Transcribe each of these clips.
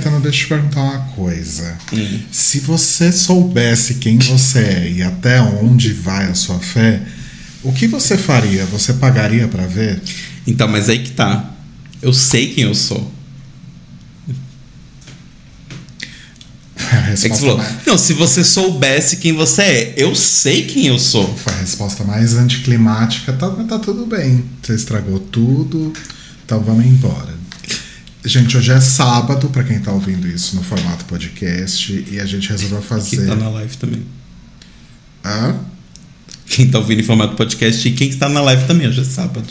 Caetano, deixa. Eu te perguntar uma coisa. Se você soubesse quem você é e até onde vai a sua fé, o que você faria? Você pagaria pra ver? Então, mas aí que tá. Eu sei quem eu sou. É que você falou, mais, não, se você soubesse quem você é, eu sei quem eu sou. foi a resposta mais anticlimática. Tá, tá tudo bem. Você estragou tudo. Então vamos embora. Gente, hoje é sábado, pra quem tá ouvindo isso no formato podcast, e a gente resolveu Quem fazer. tá na live também. Hã? Quem tá ouvindo em formato podcast e quem está na live também, hoje é sábado.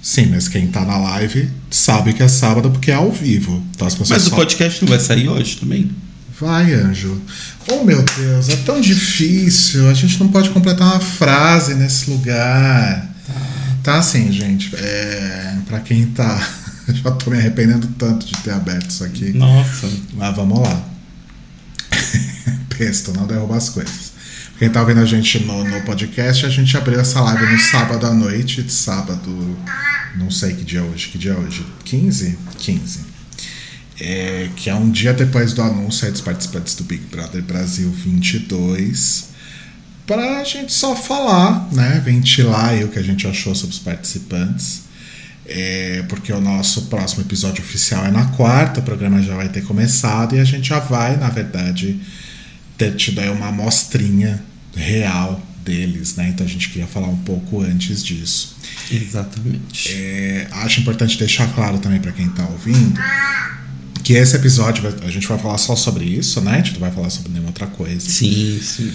Sim, mas quem tá na live sabe que é sábado porque é ao vivo. Então as pessoas Mas o só- podcast não vai sair hoje também? Vai, anjo. Oh, meu Deus, é tão difícil. A gente não pode completar uma frase nesse lugar. Tá assim, gente. É, pra quem tá. Já tô me arrependendo tanto de ter aberto isso aqui. Nossa. Mas vamos lá. Pesto, não derruba as coisas. Quem tá ouvindo a gente no, no podcast, a gente abriu essa live no sábado à noite. De sábado. Não sei que dia é hoje. Que dia é hoje? 15? 15. É, que é um dia depois do anúncio aí dos participantes do Big Brother Brasil 22. Pra gente só falar, né? Ventilar aí o que a gente achou sobre os participantes. É, porque o nosso próximo episódio oficial é na quarta, o programa já vai ter começado e a gente já vai, na verdade, ter tido aí uma amostrinha real deles, né? Então a gente queria falar um pouco antes disso. Exatamente. É, acho importante deixar claro também para quem tá ouvindo que esse episódio a gente vai falar só sobre isso, né? A gente não vai falar sobre nenhuma outra coisa. Sim, sim.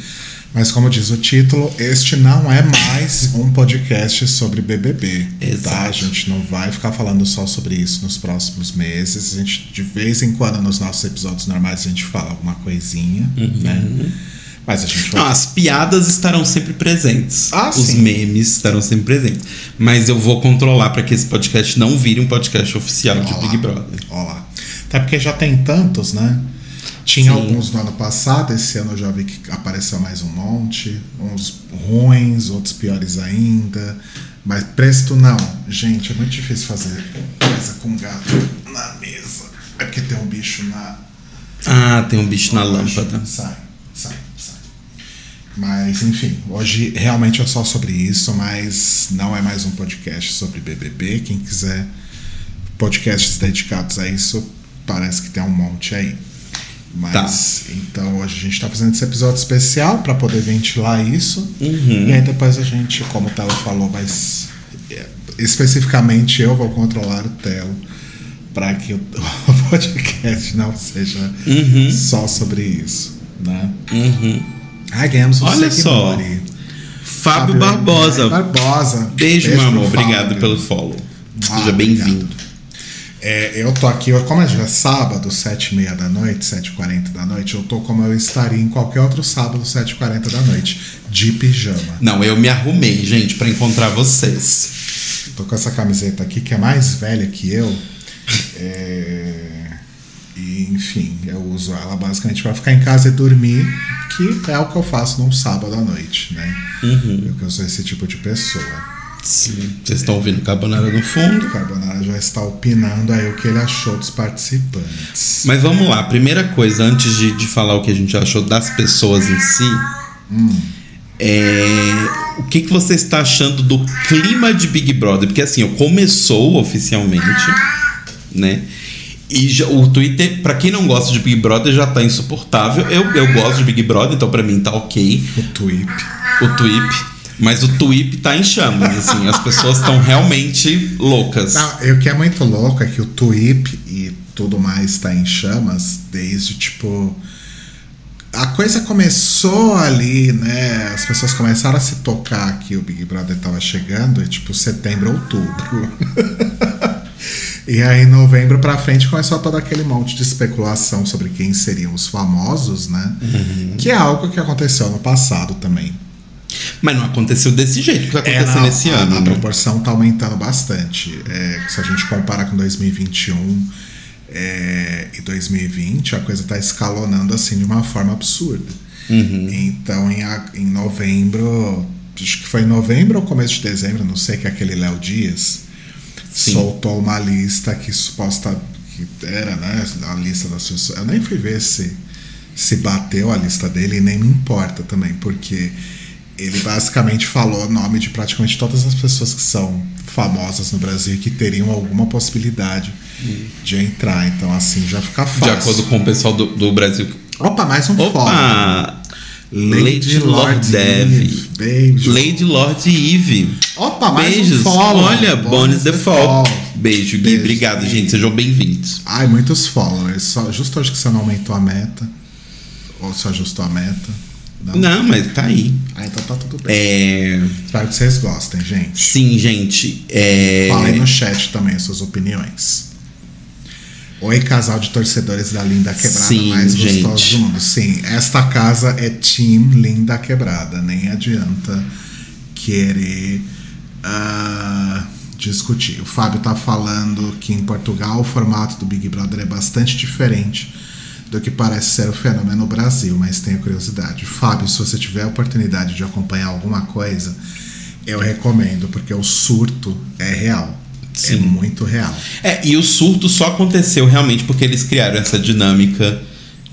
Mas como diz o título, este não é mais um podcast sobre BBB. Tá? Exato. A gente não vai ficar falando só sobre isso nos próximos meses. A gente, de vez em quando, nos nossos episódios normais, a gente fala alguma coisinha, né? Mas a gente vai. Não, as piadas estarão sempre presentes. Ah, Os sim. memes estarão sempre presentes. Mas eu vou controlar para que esse podcast não vire um podcast oficial de Ó lá, Big Brother. Ó lá. Até porque já tem tantos, né? Tinha Sim. alguns no ano passado, esse ano eu já vi que apareceu mais um monte. Uns ruins, outros piores ainda. Mas presto não. Gente, é muito difícil fazer coisa com gato na mesa. É porque tem um bicho na. Ah, tem um bicho na lâmpada. Sai, sai, sai. Mas, enfim, hoje realmente é só sobre isso, mas não é mais um podcast sobre BBB. Quem quiser podcasts dedicados a isso, parece que tem um monte aí. Mas, então, hoje a gente tá fazendo esse episódio especial para poder ventilar isso. Uhum. E aí depois a gente, como o Telo falou, vai. é, Especificamente eu vou controlar o Telo para que o podcast não seja Uhum. só sobre isso, né? Uhum. Ai, ganhamos um Olha só. seguidor. Fábio Barbosa. Barbosa. Beijo, meu amor. Obrigado Fábio. pelo follow. Ah, Seja bem-vindo. É, eu tô aqui, como já é sábado, 7h30 da noite, 7h40 da noite, eu tô como eu estaria em qualquer outro sábado, 7h40 da noite, de pijama. Não, eu me arrumei, gente, para encontrar vocês. Tô com essa camiseta aqui que é mais velha que eu. É, E, enfim, eu uso ela basicamente para ficar em casa e dormir, que é o que eu faço num sábado à noite, né? Uhum. Porque eu sou esse tipo de pessoa. Sim. Vocês estão ouvindo Carbonara no fundo. O Carbonara já está opinando aí o que ele achou dos participantes. Mas vamos lá, primeira coisa, antes de, de falar o que a gente achou das pessoas em si, é, o que, que você está achando do clima de Big Brother? Porque assim, começou oficialmente, né? E já- o Twitter, pra quem não gosta de Big Brother, já tá insuportável. Eu, eu gosto de Big Brother, então pra mim tá ok. O Twip. O Twip. Mas o Twip tá em chamas, assim. As pessoas estão realmente loucas. Não, e o que é muito louco é que o Twip e tudo mais está em chamas desde tipo. A coisa começou ali, né? As pessoas começaram a se tocar que o Big Brother tava chegando, é tipo setembro, outubro. e aí, novembro pra frente, começou todo aquele monte de especulação sobre quem seriam os famosos, né? Que é algo que aconteceu no passado também. Mas não aconteceu desse jeito que tá É, acontecendo não, esse a, ano, A né? proporção tá aumentando bastante. É, se a gente comparar com 2021 é, e 2020, a coisa tá escalonando assim de uma forma absurda. Uhum. Então, em, em novembro, acho que foi em novembro ou começo de dezembro, não sei, que aquele Léo Dias Sim. soltou uma lista que suposta que que era, né? A lista das pessoas. Eu nem fui ver se, se bateu a lista dele e nem me importa também, porque ele basicamente falou o nome de praticamente todas as pessoas que são famosas no Brasil e que teriam alguma possibilidade hum. de entrar. Então, assim, já fica fácil. De acordo com o pessoal do, do Brasil. Opa, mais um Opa! Lady, Lady Lord Eve. Beijo. Lady Lord Eve. Opa, mais Beijos. um follow. Olha, Bones the Fall. Beijo, Gui. Beijo, Obrigado, Gui. gente. Sejam bem-vindos. Ai, muitos followers. Só, justo hoje que você não aumentou a meta. Ou só ajustou a meta. Não, não mas tá aí. Ah, então tá tudo bem. É... Espero que vocês gostem, gente. Sim, gente. É... Falem no chat também as suas opiniões. Oi, casal de torcedores da Linda Quebrada Sim, mais gostoso gente. do mundo. Sim, esta casa é Team Linda Quebrada. Nem adianta querer uh, discutir. O Fábio tá falando que em Portugal o formato do Big Brother é bastante diferente do que parece ser o fenômeno no Brasil, mas tenho curiosidade. Fábio, se você tiver a oportunidade de acompanhar alguma coisa, eu recomendo, porque o surto é real. É Sim. É muito real. É, e o surto só aconteceu realmente porque eles criaram essa dinâmica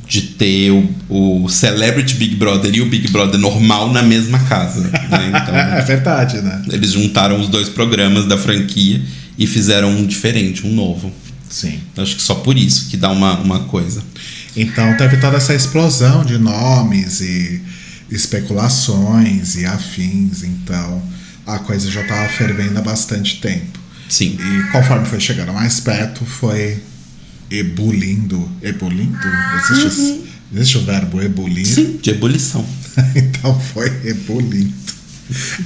de ter o, o Celebrity Big Brother e o Big Brother normal na mesma casa. Né? Então, é verdade, né? Eles juntaram os dois programas da franquia e fizeram um diferente, um novo. Sim. Acho que só por isso que dá uma, uma coisa. Então teve toda essa explosão de nomes e especulações e afins. Então a coisa já estava fervendo há bastante tempo. Sim. E conforme foi chegando mais perto, foi ebulindo. Ebulindo? Existe, uhum. existe o verbo ebulir? Sim, de ebulição. então foi ebulindo.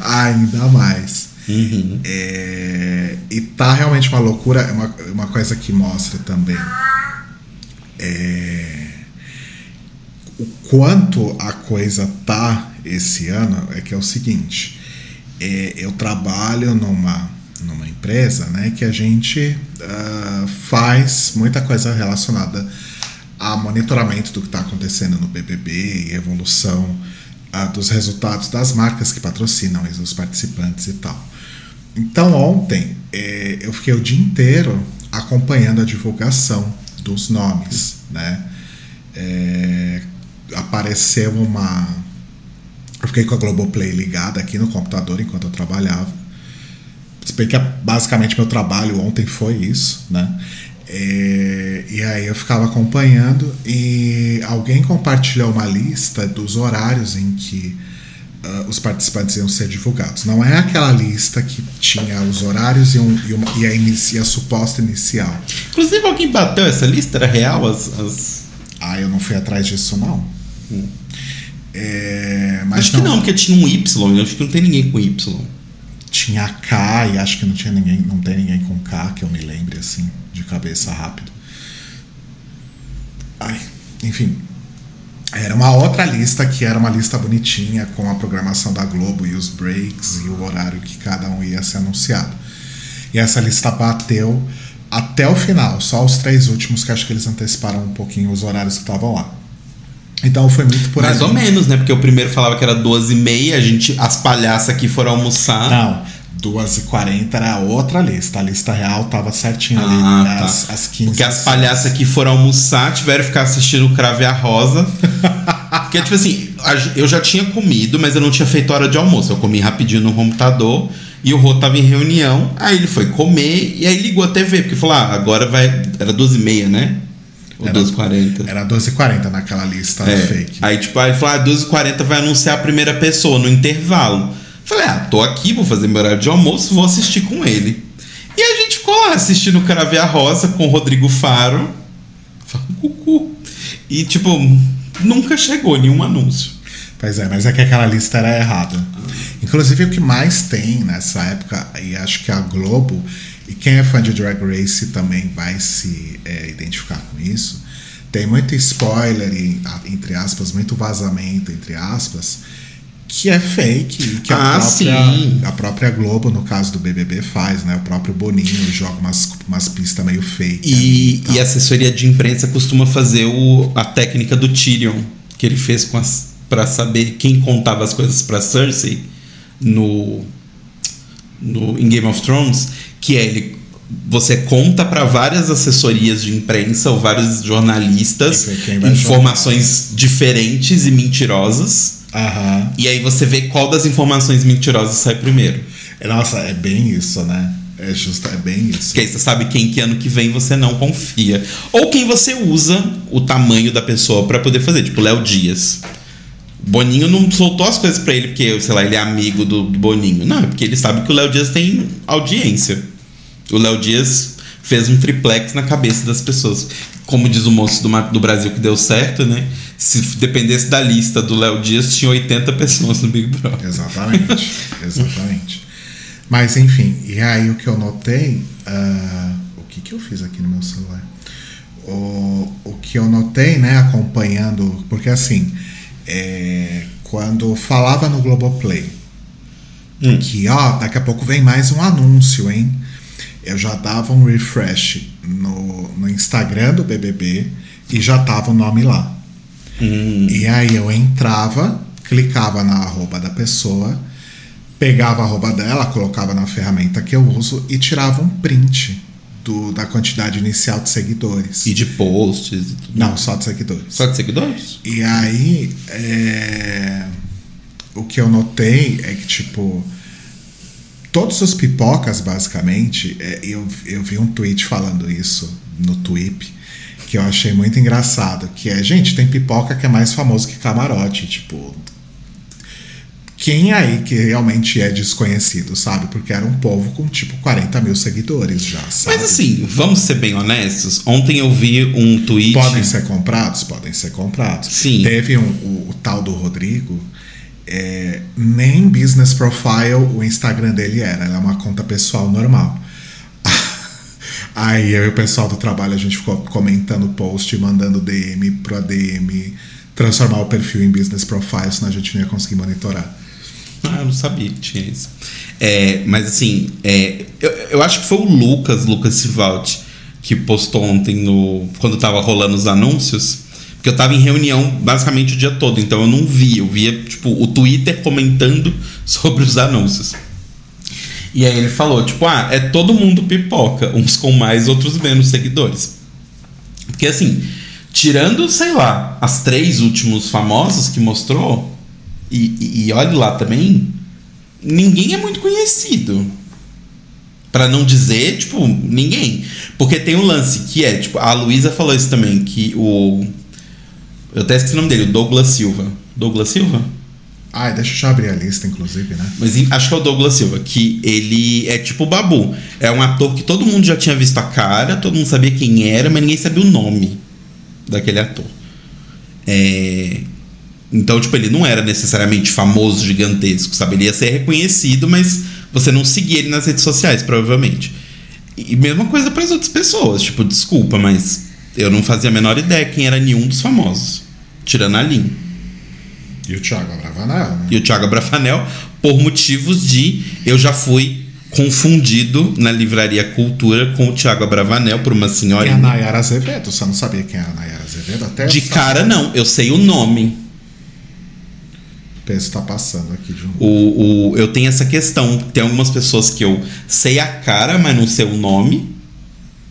Ainda mais. Uhum. É, e tá realmente uma loucura. É uma, uma coisa que mostra também é, o quanto a coisa tá esse ano é que é o seguinte. É, eu trabalho numa numa empresa, né, que a gente uh, faz muita coisa relacionada a monitoramento do que está acontecendo no BBB e evolução uh, dos resultados das marcas que patrocinam os participantes e tal. Então ontem eh, eu fiquei o dia inteiro acompanhando a divulgação dos nomes, né? É, apareceu uma eu fiquei com a Globoplay ligada aqui no computador enquanto eu trabalhava se bem que basicamente meu trabalho ontem foi isso, né? É, e aí eu ficava acompanhando e alguém compartilhou uma lista dos horários em que uh, os participantes iam ser divulgados. Não é aquela lista que tinha os horários e, um, e, uma, e, a, a, suposta inicial. Inclusive alguém bateu essa lista? Era real as, as... Ah, eu não fui atrás disso não. Hum. É, acho não, que não, porque tinha um Y, acho que não tem ninguém com Y tinha K e acho que não tinha ninguém, não tem ninguém com K que eu me lembre assim, de cabeça rápido. Ai, enfim. Era uma outra lista que era uma lista bonitinha com a programação da Globo e os breaks e o horário que cada um ia ser anunciado. E essa lista bateu até o final, só os três últimos que acho que eles anteciparam um pouquinho os horários que estavam lá. Então foi muito por Mais ali. ou menos, né? Porque o primeiro falava que era duas e meia, a gente, as palhaças aqui foram almoçar. Não, duas e quarenta era outra lista. A lista real tava certinho ali, ah, né? tá. às, às 15 Porque as palhaças aqui foram almoçar, tiveram que ficar assistindo o Crave a Rosa. Porque, tipo assim, eu já tinha comido, mas eu não tinha feito hora de almoço. Eu comi rapidinho no computador e o Rô tava em reunião. Aí ele foi comer e aí ligou a TV, porque falou: ah, agora vai. Era duas e meia, né? Ou era, 12h40. Era 12h40 naquela lista é. fake. Aí, tipo, aí falou: ah, 12h40 vai anunciar a primeira pessoa no intervalo. Falei, ah, tô aqui, vou fazer meu horário de almoço, vou assistir com ele. E a gente ficou lá assistindo o Caravia Rosa com o Rodrigo Faro. Cucu. E, tipo, nunca chegou nenhum anúncio. Pois é, mas é que aquela lista era errada. Inclusive, o que mais tem nessa época, e acho que a Globo e quem é fã de Drag Race também vai se é, identificar com isso. Tem muito spoiler, entre aspas, muito vazamento, entre aspas, que é fake, que ah, a, própria, a própria Globo, no caso do BBB, faz, né? O próprio Boninho joga umas, umas pistas meio fake. E, e, a assessoria de imprensa costuma fazer o, a técnica do Tyrion, que ele fez com as para saber quem contava as coisas para Cersei no, no em Game of Thrones que é ele você conta para várias assessorias de imprensa ou vários jornalistas informações diferentes e mentirosas. Aham. E aí você vê qual das informações mentirosas sai primeiro. Nossa, é bem isso, né? É justo, é bem isso. Porque aí você sabe quem que ano que vem você não confia. Ou quem você usa o tamanho da pessoa pra poder fazer. Tipo, Léo Dias. Boninho não soltou as coisas pra ele porque, sei lá, ele é amigo do Boninho. Não, é porque ele sabe que o Léo Dias tem audiência. O Léo Dias fez um triplex na cabeça das pessoas. Como diz o moço do, do Brasil que deu certo, né? Se dependesse da lista do Léo Dias, tinha 80 pessoas no Big Brother. Exatamente, exatamente. Mas enfim, e aí o que eu notei, ah, o que que eu fiz aqui no meu celular? O, o que eu notei, né, acompanhando, porque assim, é, quando falava no Globoplay, Hum. que ó, daqui a pouco vem mais um anúncio, hein? Eu já dava um refresh no, no Instagram do BBB e já tava o nome lá. Hum. E aí eu entrava, clicava na arroba da pessoa, pegava a arroba dela, colocava na ferramenta que eu uso e tirava um print do, da quantidade inicial de seguidores. E de posts e tudo. Não, só de seguidores. Só de seguidores? E aí, é, o que eu notei é que, tipo, todos os pipocas, basicamente, é, eu, eu vi um tweet falando isso no Tweep, que eu achei muito engraçado, que é, gente, tem pipoca que é mais famoso que camarote, tipo... Quem aí que realmente é desconhecido, sabe? Porque era um povo com, tipo, 40 mil seguidores já, sabe? Mas assim, vamos ser bem honestos. Ontem eu vi um tweet. Podem ser comprados? Podem ser comprados. Sim. Teve um, o, o tal do Rodrigo, é, nem business profile o Instagram dele era, era uma conta pessoal normal. Aí eu e o pessoal do trabalho a gente ficou comentando post, mandando DM pro ADM, transformar o perfil em business profile, senão a gente não ia conseguir monitorar. Ah, eu não sabia que tinha isso. É, mas assim, é, eu, eu acho que foi o Lucas, Lucas Sivaldi, que postou ontem no. Quando tava rolando os anúncios. Porque eu tava em reunião basicamente o dia todo, então eu não vi. Eu via, tipo, o Twitter comentando sobre os anúncios. E aí ele falou, tipo, ah, é todo mundo pipoca, uns com mais, outros menos seguidores. Porque assim, tirando, sei lá, as três últimos famosos que mostrou, e, e, e olhe lá também, ninguém é muito conhecido. Pra não dizer, tipo, ninguém. Porque tem um lance que é, tipo, a Luísa falou isso também, que o. Eu até esqueci o nome dele, o Douglas Silva. Douglas Silva? Ah, deixa eu abrir a lista, inclusive, né? Mas acho que é o Douglas Silva, que ele é tipo o Babu. É um ator que todo mundo já tinha visto a cara, todo mundo sabia quem era, mas ninguém sabia o nome daquele ator. É, Então, tipo, ele não era necessariamente famoso, gigantesco, sabe? Ele ia ser reconhecido, mas você não seguia ele nas redes sociais, provavelmente. E mesma coisa para as outras pessoas. Tipo, desculpa, mas eu não fazia a menor ideia quem era nenhum dos famosos. Tirando a Lin. E o Thiago Abravanel, né? e o Thiago Brafanel por motivos de eu já fui confundido na livraria Cultura com o Thiago Abravanel por uma E a senhora Nayara Azevedo, você não sabia quem era a Nayara Azevedo? Até de cara não eu sei o nome O peso tá passando aqui de um. o, o eu tenho essa questão tem algumas pessoas que eu sei a cara mas não sei o nome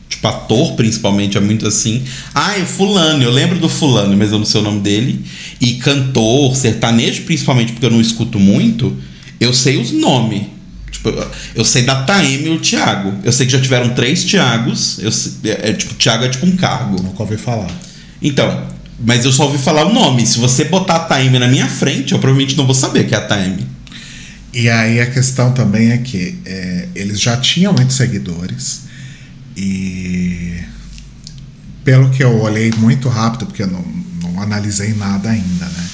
tipo ator principalmente é muito assim ah é fulano eu lembro do fulano mas eu não sei o nome dele e cantor sertanejo principalmente porque eu não escuto muito eu sei os nomes Tipo, eu- sei da Taeme e o Thiago. Eu sei que já tiveram três Thiagos. Eu, é, é, tipo, Thiago é tipo um cargo. Nunca ouvi falar. Então, mas eu só ouvi falar o nome. Se você botar a Taeme na minha frente, eu provavelmente não vou saber que é a Taeme. E aí a questão também é que é, eles já tinham muitos seguidores e pelo que eu olhei muito rápido, porque eu não, não analisei nada ainda, né?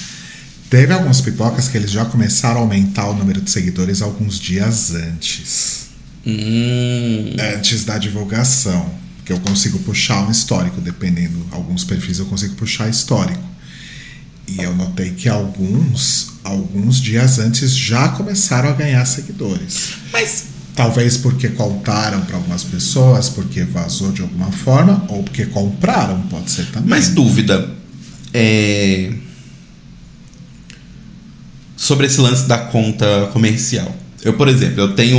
Teve alguns pipocas que eles já começaram a aumentar o número de seguidores alguns dias antes. Hum. Antes da divulgação. Que eu consigo puxar um histórico, dependendo. Alguns perfis eu consigo puxar histórico. E eu notei que alguns, alguns dias antes já começaram a ganhar seguidores. Mas Talvez porque contaram para algumas pessoas, porque vazou de alguma forma, ou porque compraram, pode ser também. Mas dúvida. É... Sobre esse lance da conta comercial. Eu, por exemplo, eu tenho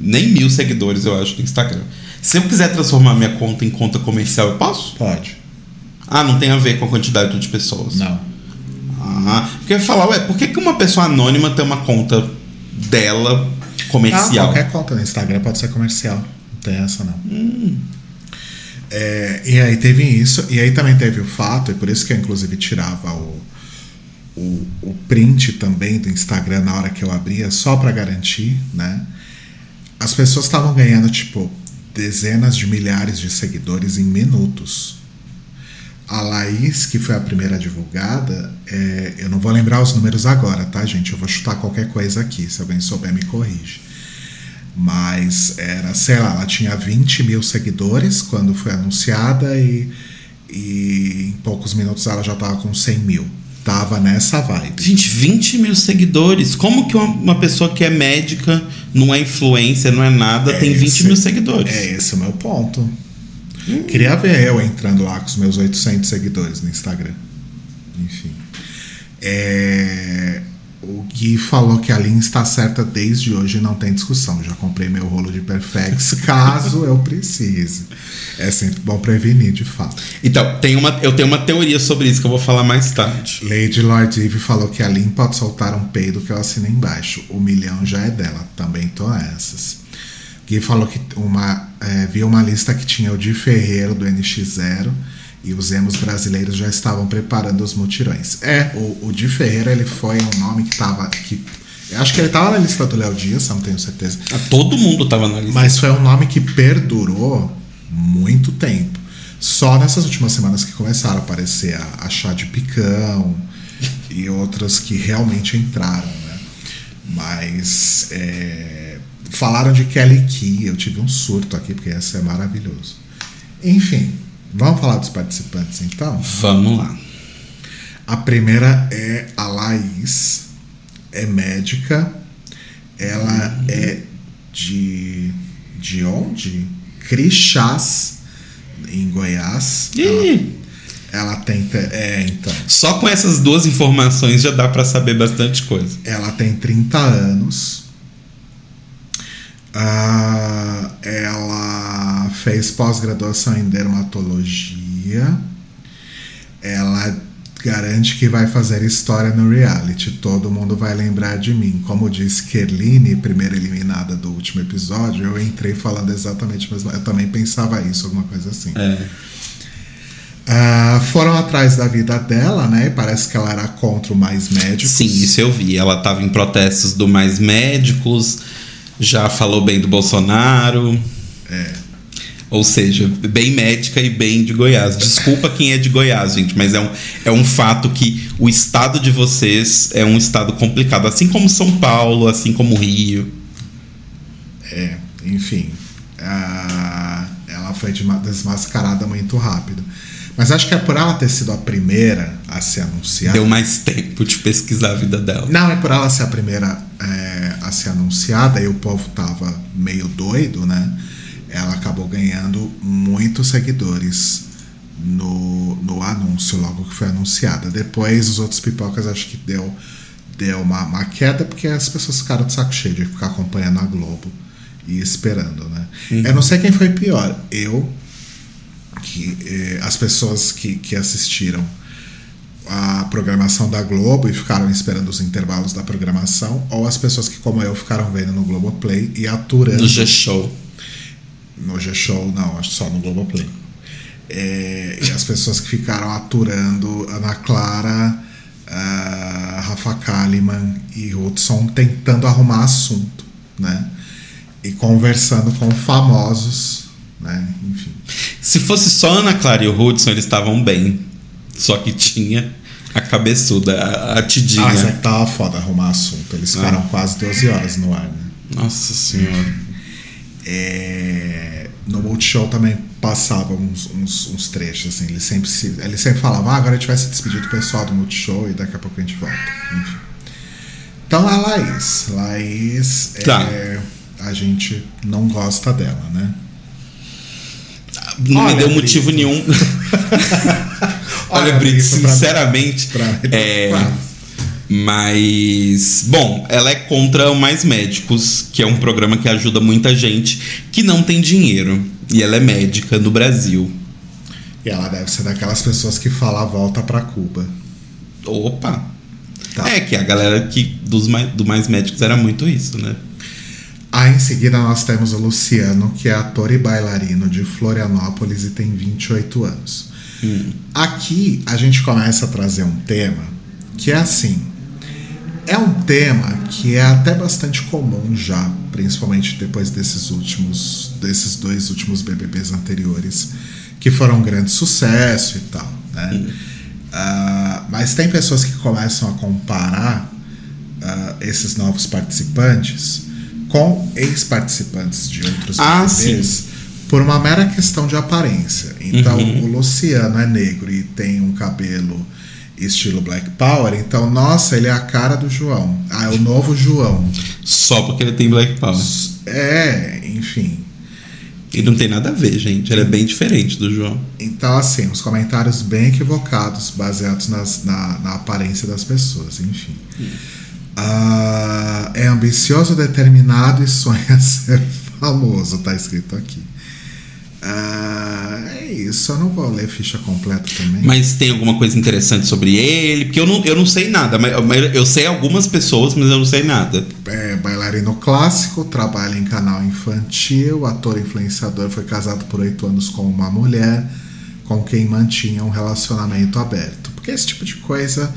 nem mil seguidores, eu acho, no Instagram. Se eu quiser transformar minha conta em conta comercial, eu posso? Pode. Ah, não tem a ver com a quantidade de pessoas. Não. Ah, porque eu ia falar, ué, por que, que uma pessoa anônima tem uma conta dela comercial? Ah, qualquer conta no Instagram pode ser comercial. Não tem essa, não. Hum. É, e aí teve isso, e aí também teve o fato, e por isso que eu inclusive tirava o, o, o print também do Instagram na hora que eu abria, só para garantir, né? As pessoas estavam ganhando, tipo, dezenas de milhares de seguidores em minutos. A Laís, que foi a primeira divulgada, é, eu não vou lembrar os números agora, tá, gente? Eu vou chutar qualquer coisa aqui, se alguém souber me corrige. Mas era, sei lá, ela tinha 20 mil seguidores quando foi anunciada e, e em poucos minutos ela já estava com 100 mil. Tava nessa vibe. Gente, 20 mil seguidores. Como que uma, pessoa que é médica, não é influencer, não é nada, É tem 20 esse- mil seguidores? É esse o meu ponto. Queria ver eu entrando lá com os meus 800 seguidores no Instagram. Enfim. É, O Gui falou que a linha está certa desde hoje e não tem discussão. Já comprei meu rolo de Perfex caso eu precise. É sempre bom prevenir, de fato. Então, tem uma, eu tenho uma teoria sobre isso que eu vou falar mais tarde. Lady Lord Eve falou que a Lin pode soltar um peido que eu assinei embaixo. O milhão já é dela. Também tô essas. Gui falou que uma, é, viu uma lista que tinha o Di Ferreiro do NX0 e os emos brasileiros já estavam preparando os mutirões. É, o, o Di Ferreiro ele foi um nome que tava. Que, eu acho que ele tava na lista do Léo Dias, não tenho certeza. Ah, Todo mundo tava na lista. Mas foi um nome que perdurou muito tempo. Só nessas últimas semanas que começaram a aparecer a, a Chá de Picão e outras que realmente entraram, né? Mas é, falaram de Kelly Key, eu tive um surto aqui, porque essa é maravilhoso. Enfim, vamos falar dos participantes então? Vamos lá. A primeira é a Laís, é médica, ela é de. de onde? Crixás, em Goiás. Ela, Ih, ela tem. te- É, então. só com essas duas informações já dá pra saber bastante coisa. Ela tem 30 anos. Ah, ela fez pós-graduação em dermatologia. Ela garante que vai fazer história no reality. Todo mundo vai lembrar de mim. Como disse Kerline, primeira eliminada do último episódio, eu entrei falando exatamente o mesmo. Eu também pensava isso, alguma coisa assim. É. Ah, foram atrás da vida dela, né? Parece que ela era contra o mais médicos. Sim, isso eu vi. Ela tava em protestos do Mais Médicos, já falou bem do Bolsonaro. É. Ou seja, bem médica e bem de Goiás. Desculpa quem é de Goiás, gente, mas é um, é um fato que o estado de vocês é um estado complicado. Assim como São Paulo, assim como Rio. É, enfim. ah, ela foi desma- desmascarada muito rápido. Mas acho que é por ela ter sido a primeira a ser anunciada. Deu mais tempo de pesquisar a vida dela. Não, é por ela ser a primeira é, a ser anunciada e o povo tava meio doido, né? Ela acabou ganhando muitos seguidores no, no anúncio, logo que foi anunciada. Depois, os outros pipocas acho que deu, deu uma, uma queda, porque as pessoas ficaram de saco cheio de ficar acompanhando a Globo e esperando, né? Eu não sei quem foi pior. Eu, que eh, as pessoas que, que assistiram a programação da Globo e ficaram esperando os intervalos da programação, ou as pessoas que, como eu, ficaram vendo no Globoplay e aturando. No G-Show. No G-Show, não, acho só no Globoplay. É, e as pessoas que ficaram aturando Ana Clara, ah, Rafa Kalimann e Hudson tentando arrumar assunto, né? E conversando com famosos, né? Enfim. Se fosse só Ana Clara e o Hudson, eles estavam bem. Só que tinha a cabeçuda, a, a tidinha. Ah, isso é que tava foda arrumar assunto. Eles ficaram quase 12 horas no ar, né? Nossa senhora. É, no Multishow também passavam uns, uns, uns trechos, assim. Ele sempre, se, ele sempre falava, ah, agora a gente vai se despedir do pessoal do Multishow e daqui a pouco a gente volta. Enfim. Então a Laís. Laís, Tá. é, a gente não gosta dela, né? Não Olha, me deu Brito. motivo nenhum. Olha, Olha, Brito, sinceramente. pra é, mas, bom, ela é contra o Mais Médicos, que é um programa que ajuda muita gente que não tem dinheiro. E ela é médica no Brasil. E ela deve ser daquelas pessoas que fala volta pra Cuba. Opa! Tá. É que a galera que dos mais, do Mais Médicos era muito isso, né? Aí em seguida nós temos o Luciano, que é ator e bailarino de Florianópolis e tem 28 anos. Aqui a gente começa a trazer um tema que é assim. É um tema que é até bastante comum já, principalmente depois desses últimos, desses dois últimos BBBs anteriores, que foram um grande sucesso e tal, né? Ah, mas tem pessoas que começam a comparar ah, esses novos participantes com ex-participantes de outros Ah, BBBs por uma mera questão de aparência. Então, Uhum. o Luciano é negro e tem um cabelo estilo Black Power, então, nossa, ele é a cara do João. Ah, é o novo João. Só porque ele tem Black Power. É, enfim. E não tem nada a ver, gente. Ele é bem diferente do João. Então, assim, os comentários bem equivocados, baseados nas- na, na aparência das pessoas, enfim. Ah, é ambicioso, determinado e sonha ser famoso, tá escrito aqui. Ah, é isso, eu não vou ler ficha completa também. Mas tem alguma coisa interessante sobre ele? Porque eu não, eu não sei nada. Mas eu sei algumas pessoas, mas eu não sei nada. É bailarino clássico, trabalha em canal infantil, ator influenciador, foi casado por oito anos com uma mulher com quem mantinha um relacionamento aberto. Porque esse tipo de coisa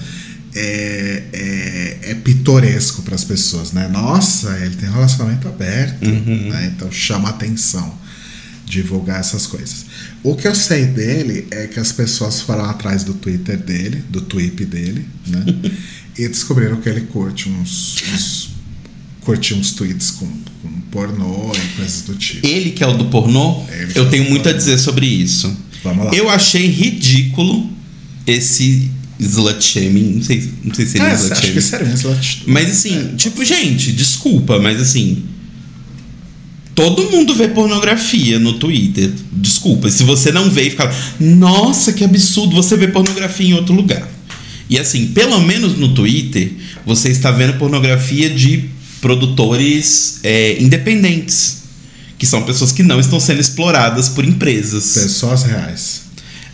é, é, é pitoresco para as pessoas, né? Nossa, ele tem relacionamento aberto, né? então chama atenção divulgar essas coisas. O que eu sei dele é que as pessoas foram atrás do Twitter dele, do tweet dele, né? e descobriram que ele curte uns, uns curte uns tweets com, com pornô e coisas do tipo. Ele que é o do pornô, Ele é eu tenho muito a pornô. dizer sobre isso. Vamos lá. Eu achei ridículo esse slut shaming. Não sei, não sei se seria É, slut acho shaming. que seria um slut. Mas assim, tipo, gente, desculpa, mas assim. Todo mundo vê pornografia no Twitter. Desculpa, se você não vê e fica. Nossa, que absurdo, você vê pornografia em outro lugar. E assim, pelo menos no Twitter, você está vendo pornografia de produtores é, independentes. Que são pessoas que não estão sendo exploradas por empresas. Pessoas reais.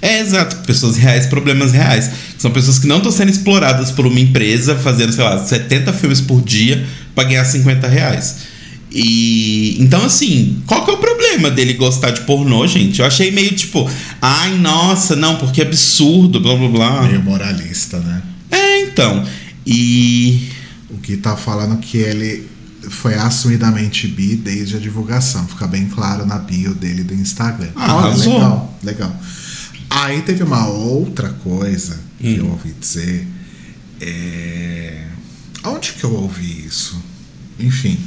É, exato. Pessoas reais, problemas reais. São pessoas que não estão sendo exploradas por uma empresa fazendo, sei lá, 70 filmes por dia pra ganhar 50 reais. E então, assim, qual que é o problema dele gostar de pornô, gente? Eu achei meio tipo, ai, nossa, não, porque absurdo, blá blá blá. Meio moralista, né? É, então. E. O que tá falando que ele foi assumidamente bi desde a divulgação. Fica bem claro na bio dele do Instagram. Ah, legal, legal. Aí teve uma outra coisa que Hum. eu ouvi dizer. É... Onde que eu ouvi isso? Enfim,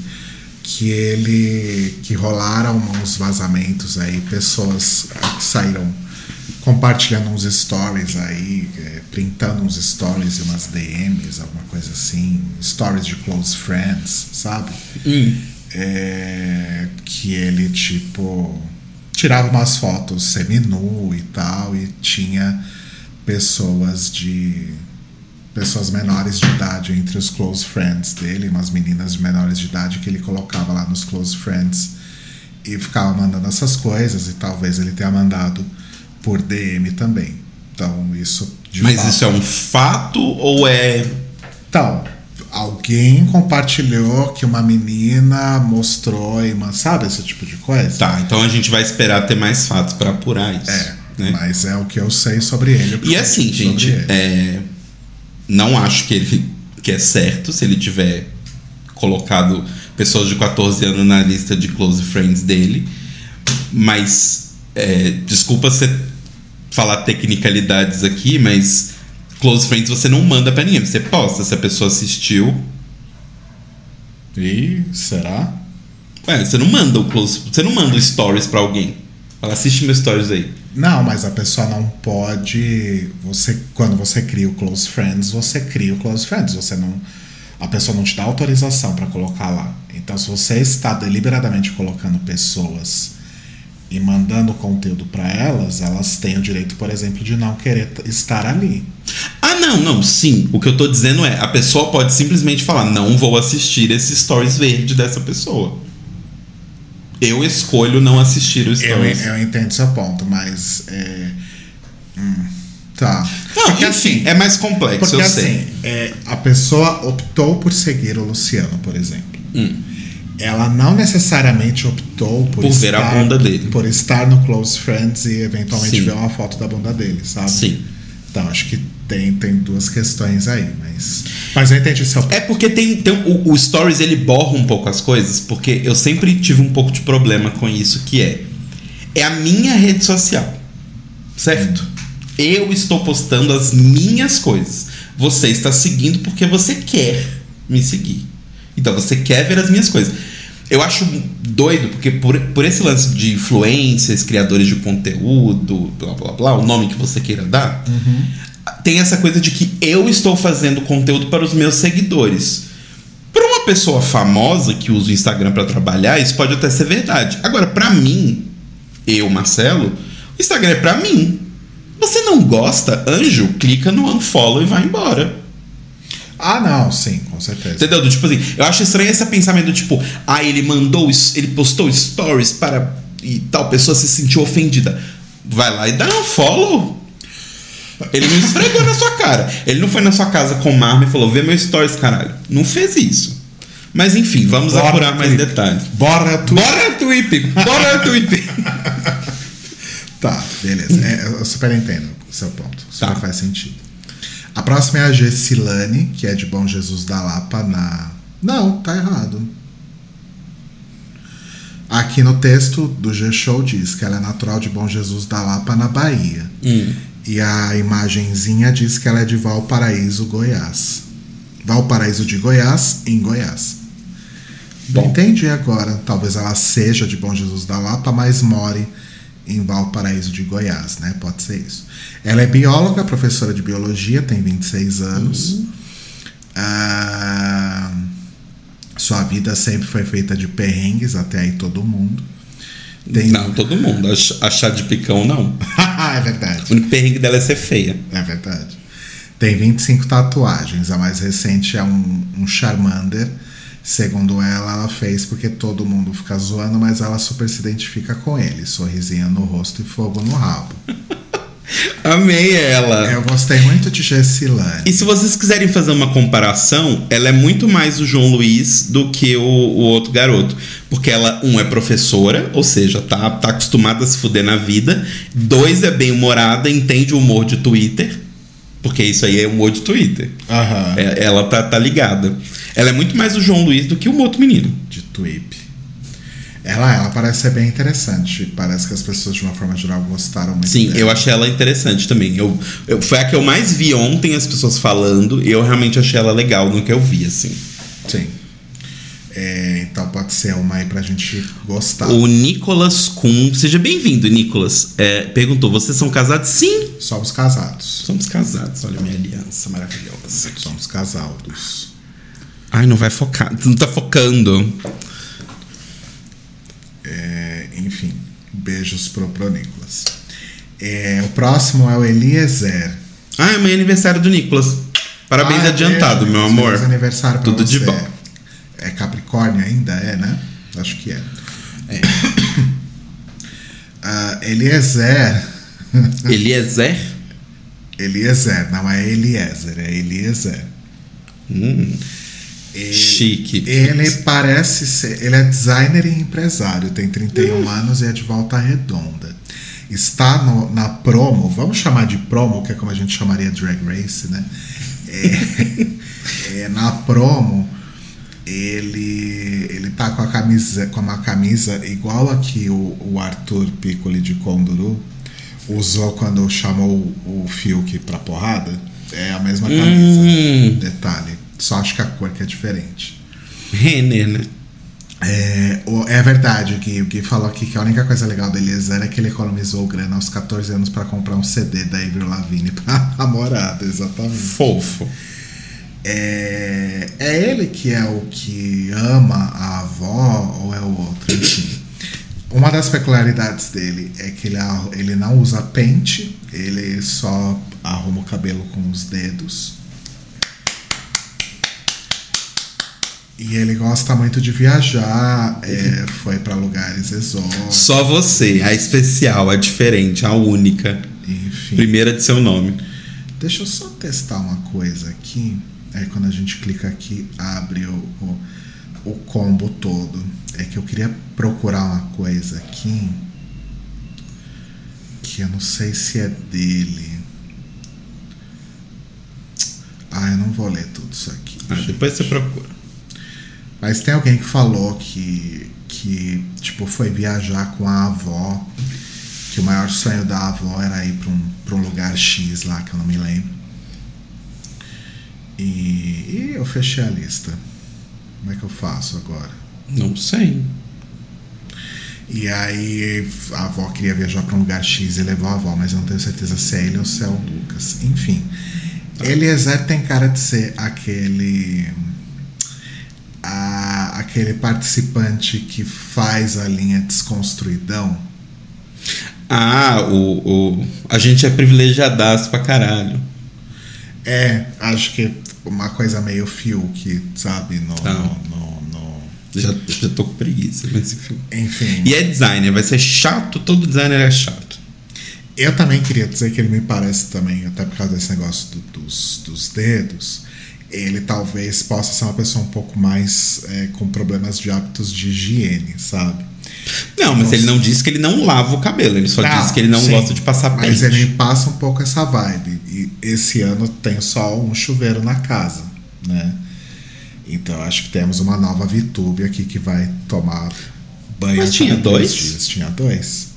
que ele. que rolaram uns vazamentos aí, pessoas que saíram compartilhando uns stories aí, é, printando uns stories e umas DMs, alguma coisa assim, stories de close friends, sabe? É, que ele, tipo, tirava umas fotos seminu e tal, e tinha pessoas de. pessoas menores de idade entre os close friends dele, umas meninas de menores de idade que ele colocava lá nos close friends e ficava mandando essas coisas, e talvez ele tenha mandado por DM também. Então, isso de Mas fato- isso é um fato ou é. então, alguém compartilhou que uma menina mostrou e sabe esse tipo de coisa? Tá, então a gente vai esperar ter mais fatos pra apurar isso. É, né? mas é o que eu sei sobre ele. E assim, gente, é, não acho que ele que é certo se ele tiver colocado pessoas de 14 anos na lista de close friends dele, mas é, desculpa você falar tecnicalidades aqui, mas close friends você não manda pra ninguém, você posta se a pessoa assistiu, E será? Ué, você não manda o close, você não manda stories pra alguém. Fala, assiste meus stories aí. Não, mas a pessoa não pode. Você, quando você cria o Close Friends, você cria o Close Friends. Você não, a pessoa não te dá autorização para colocar lá. Então, se você está deliberadamente colocando pessoas e mandando conteúdo para elas, elas têm o direito, por exemplo, de não querer estar ali. Ah, não, não, sim. O que eu tô dizendo é, a pessoa pode simplesmente falar, não vou assistir esse stories verde dessa pessoa. Eu escolho não assistir o Eu, Stories. eu entendo seu ponto, mas. É, hum, tá. Não, porque enfim, assim, é mais complexo, porque eu assim sei. é, a pessoa optou por seguir o Luciano, por exemplo. Hum. Ela não necessariamente optou por, Por ver a estar, bunda dele. Por estar no Close Friends e eventualmente Sim. ver uma foto da bunda dele, sabe? Sim. Então, acho que tem, tem duas questões aí, mas. Mas eu entendi seu ponto. É porque tem, tem o, o Stories ele borra um pouco as coisas, porque eu sempre tive um pouco de problema com isso, que é é a minha rede social, certo? Eu estou postando as minhas coisas. Você está seguindo porque você quer me seguir. Então você quer ver as minhas coisas. Eu acho doido, porque por, por esse lance de influências, criadores de conteúdo, blá blá blá, o nome que você queira dar, tem essa coisa de que eu estou fazendo conteúdo para os meus seguidores. Para uma pessoa famosa que usa o Instagram para trabalhar, isso pode até ser verdade. Agora, para mim, eu, Marcelo, o Instagram é para mim. Você não gosta, anjo, clica no unfollow e vai embora. Ah, não, sim, com certeza. Entendeu? Do tipo assim, eu acho estranho esse pensamento do tipo, ah, ele mandou, ele postou stories para e tal pessoa se sentiu ofendida. Vai lá e dá um follow. Ele não esfregou na sua cara. Ele não foi na sua casa com marma e falou: vê meu stories, caralho. Não fez isso. Mas enfim, vamos Bora, apurar mais Tweep. detalhes. Bora, tu. Bora, Tweep! Bora, Tweep! Tá, beleza. É, eu super entendo o seu ponto. Super Tá. faz sentido. A próxima é a Gessilane, que é de Bom Jesus da Lapa na. Não, tá errado. Aqui no texto do G-Show diz que ela é natural de Bom Jesus da Lapa, na Bahia. Hum. E a imagenzinha diz que ela é de Valparaíso, Goiás. Valparaíso de Goiás, em Goiás. Bom. Entendi agora. Talvez ela seja de Bom Jesus da Lapa, mas more em Valparaíso de Goiás, né? Pode ser isso. Ela é bióloga, professora de biologia, tem 26 anos. Ah, sua vida sempre foi feita de perrengues, até aí todo mundo. Tem... Não, todo mundo. Ach- Achar de picão, não. é verdade. O único perrengue dela é ser feia. É verdade. Tem 25 tatuagens. A mais recente é um, um Charmander. Segundo ela, ela fez porque todo mundo fica zoando, mas ela super se identifica com ele. Sorrisinho no rosto e fogo no rabo. Amei ela. Eu gostei muito de Gessilane. E se vocês quiserem fazer uma comparação, ela é muito mais o João Luiz do que o, o outro garoto. Porque ela, um, é professora, ou seja, tá, tá acostumada a se fuder na vida. Dois, é bem humorada, entende o humor de Twitter. Porque isso aí é humor de Twitter. Aham. É- ela tá, tá ligada. Ela é muito mais o João Luiz do que o outro menino. De Tweep. Ela, ela parece ser bem interessante. Parece que as pessoas, de uma forma geral, gostaram muito Sim, dela. eu achei ela interessante também. Eu, eu- foi a que eu mais vi ontem as pessoas falando e eu realmente achei ela legal no que eu vi, assim. Sim. É, então pode ser uma aí pra gente gostar. O Nicolas Kuhn, seja bem-vindo, Nicolas. É, perguntou: vocês são casados? Sim, Somos casados. somos casados. Olha a minha aliança maravilhosa. aqui. Somos casaldos. Ai, não vai focar, não tá focando. É, enfim, beijos pro, pro Nicolas. É, o próximo é o Eliezer. Ah, amanhã é aniversário do Nicolas. Parabéns Ah, adiantado, beijo, meu amor. Aniversário pra Tudo de você. bom. É Capricórnio ainda, é, né? Acho que é. Ah, Eliezer. Eliezer? Eliezer, não é Eliezer, é Eliezer. Hum, E- chique. Ele parece ser. Ele é designer e empresário, tem 31 anos e é de volta redonda. Está no- na promo, vamos chamar de promo, que é como a gente chamaria Drag Race, né? É, é, na promo, ele, ele tá com a camisa, com uma camisa igual a que o, o Arthur Piccoli de Conduru usou quando chamou o Fiuk pra porrada. É a mesma camisa. Hum, Detalhe. Só acho que a cor que é diferente. Renner, né? É, é verdade, o Gui, o Gui falou aqui que a única coisa legal do Eliezer é que ele economizou grana aos 14 anos pra comprar um CD da Avril Lavigne pra namorada, exatamente. Fofo. É, é ele que é o que ama a avó ou é o outro? Enfim. Uma das peculiaridades dele é que ele, ele não usa pente, ele só arruma o cabelo com os dedos. E ele gosta muito de viajar, é, foi para lugares exóticos. Só você, a especial, a diferente, a única. Enfim. Primeira de seu nome. Deixa eu só testar uma coisa aqui. Aí quando a gente clica aqui, abre o, o, o combo todo. É que eu queria procurar uma coisa aqui. Que eu não sei se é dele. Ah, eu não vou ler tudo isso aqui. Ah, depois você procura. Mas tem alguém que falou que, que tipo, foi viajar com a avó, que o maior sonho da avó era ir para um, pra um lugar X lá, que eu não me lembro. E, e eu fechei a lista. Como é que eu faço agora? Não sei. E aí a avó queria viajar para um lugar X e levou a avó, mas eu não tenho certeza se é ele ou se é o Lucas. Enfim. Eliezer tem cara de ser aquele. A- aquele participante que faz a linha desconstruidão. Ah, o, o. A gente é privilegiadaço pra caralho. É, acho que uma coisa meio Fiuk, sabe? No, Tá. no, no- no- Já, já tô com preguiça nesse filme. Enfim. E é designer, vai ser chato, todo designer é chato. Eu também queria dizer que ele me parece também, até por causa desse negócio do- dos, dos dedos, ele talvez possa ser uma pessoa um pouco mais é, com problemas de hábitos de higiene, sabe? Não, mas Nossa. ele não disse que ele não lava o cabelo, ele só disse que ele não sim, gosta de passar pente. Mas ele passa um pouco essa vibe. E esse ano tem só um chuveiro na casa, né? Então acho que temos uma nova VTube aqui que vai tomar banho. Mas tinha dois? dias. Tinha dois.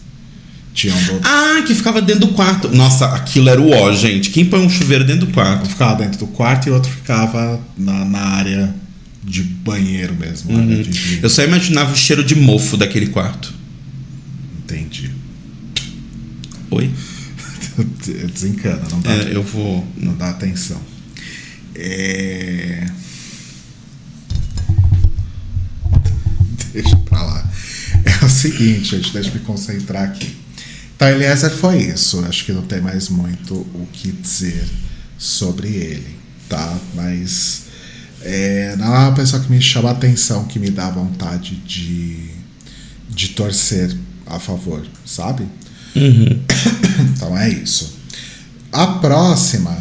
Tinha um do... Ah, que ficava dentro do quarto. Nossa, aquilo era o ó, gente. Quem põe um chuveiro dentro do Um quarto? ficava dentro do quarto e o outro ficava na, na área de banheiro mesmo. área Uhum. de higiene. Eu só imaginava o cheiro de mofo daquele quarto. Entendi. Oi? Desencana, não dá, É, eu vou. não dá atenção. É... Deixa pra lá. É o seguinte, gente, deixa eu me concentrar aqui. Então, Eliezer foi isso. Acho que não tem mais muito o que dizer sobre ele, tá? Mas é, não é uma pessoa que me chama a atenção, que me dá vontade de, de torcer a favor, sabe? Então é isso. A próxima,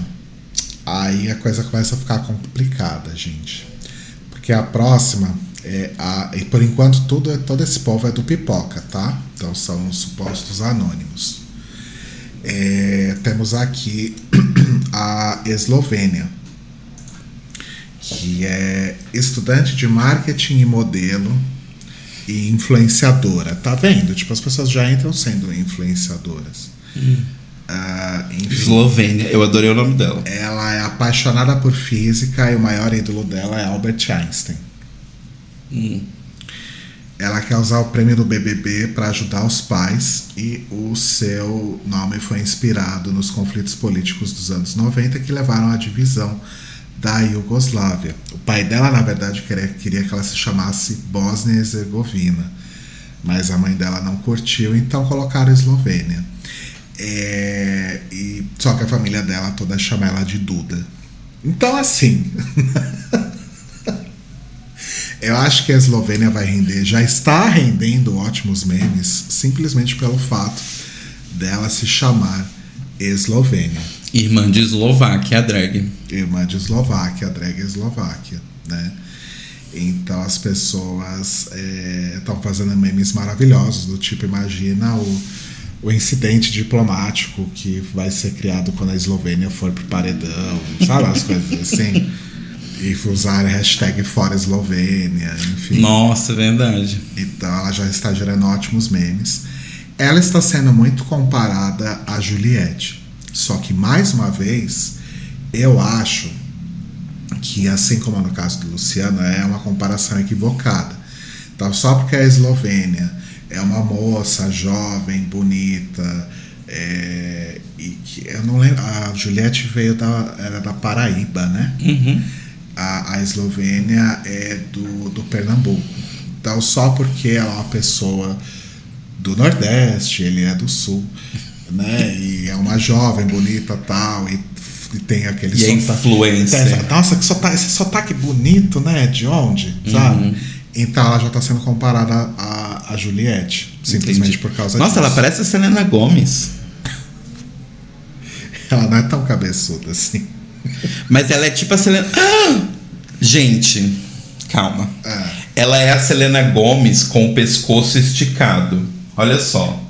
aí a coisa começa a ficar complicada, gente. Porque a próxima é a. E por enquanto tudo, todo esse povo é do pipoca, tá? Então são os supostos anônimos. É, temos aqui a Eslovênia, que é estudante de marketing e modelo e influenciadora. Tá vendo? Tipo, as pessoas já entram sendo influenciadoras. Ah, enfim, Eslovênia. Eu adorei o nome dela. ela é apaixonada por física e o maior ídolo dela é Albert Einstein. Ela quer usar o prêmio do BBB para ajudar os pais e o seu nome foi inspirado nos conflitos políticos dos anos 90 que levaram à divisão da Iugoslávia. O pai dela, na verdade, queria, queria que ela se chamasse Bósnia e Herzegovina, mas a mãe dela não curtiu, então colocaram Eslovênia. É, e, só que a família dela toda chama ela de Duda. Então, assim. Eu acho que a Eslovênia vai render, já está rendendo ótimos memes, simplesmente pelo fato dela se chamar Eslovênia. Irmã de Eslováquia, a drag. Irmã de Eslováquia, a drag Eslováquia, né? Então as pessoas estão fazendo memes maravilhosos, do tipo, imagina o, o incidente diplomático que vai ser criado quando a Eslovênia for pro paredão, sabe? As coisas assim. E usar a hashtag fora Eslovênia, enfim. Nossa, verdade. Então ela já está gerando ótimos memes. Ela está sendo muito comparada a Juliette. Só que, mais uma vez, eu acho que, assim como no caso do Luciano, é uma comparação equivocada. Então, só porque a Eslovênia é uma moça jovem, bonita, é, e que eu não lembro. A Juliette veio da, era da Paraíba, né? Uhum. A, a Eslovênia é do, do Pernambuco. Então, só porque ela é uma pessoa do Nordeste, ele é do Sul, né? E é uma jovem, bonita tal, e f- tem aquele E influência. tem essa- Nossa, que sotaque, esse sotaque bonito, né? De onde? Sabe? Uhum. Então ela já tá sendo comparada a, a Juliette. Simplesmente Entendi. por causa Nossa, disso. ela parece a Selena Gomes. Ela não é tão cabeçuda assim. Mas ela é tipo a Selena. Ah! Gente, calma. É. Ela é a Selena Gomes com o pescoço esticado. Olha só.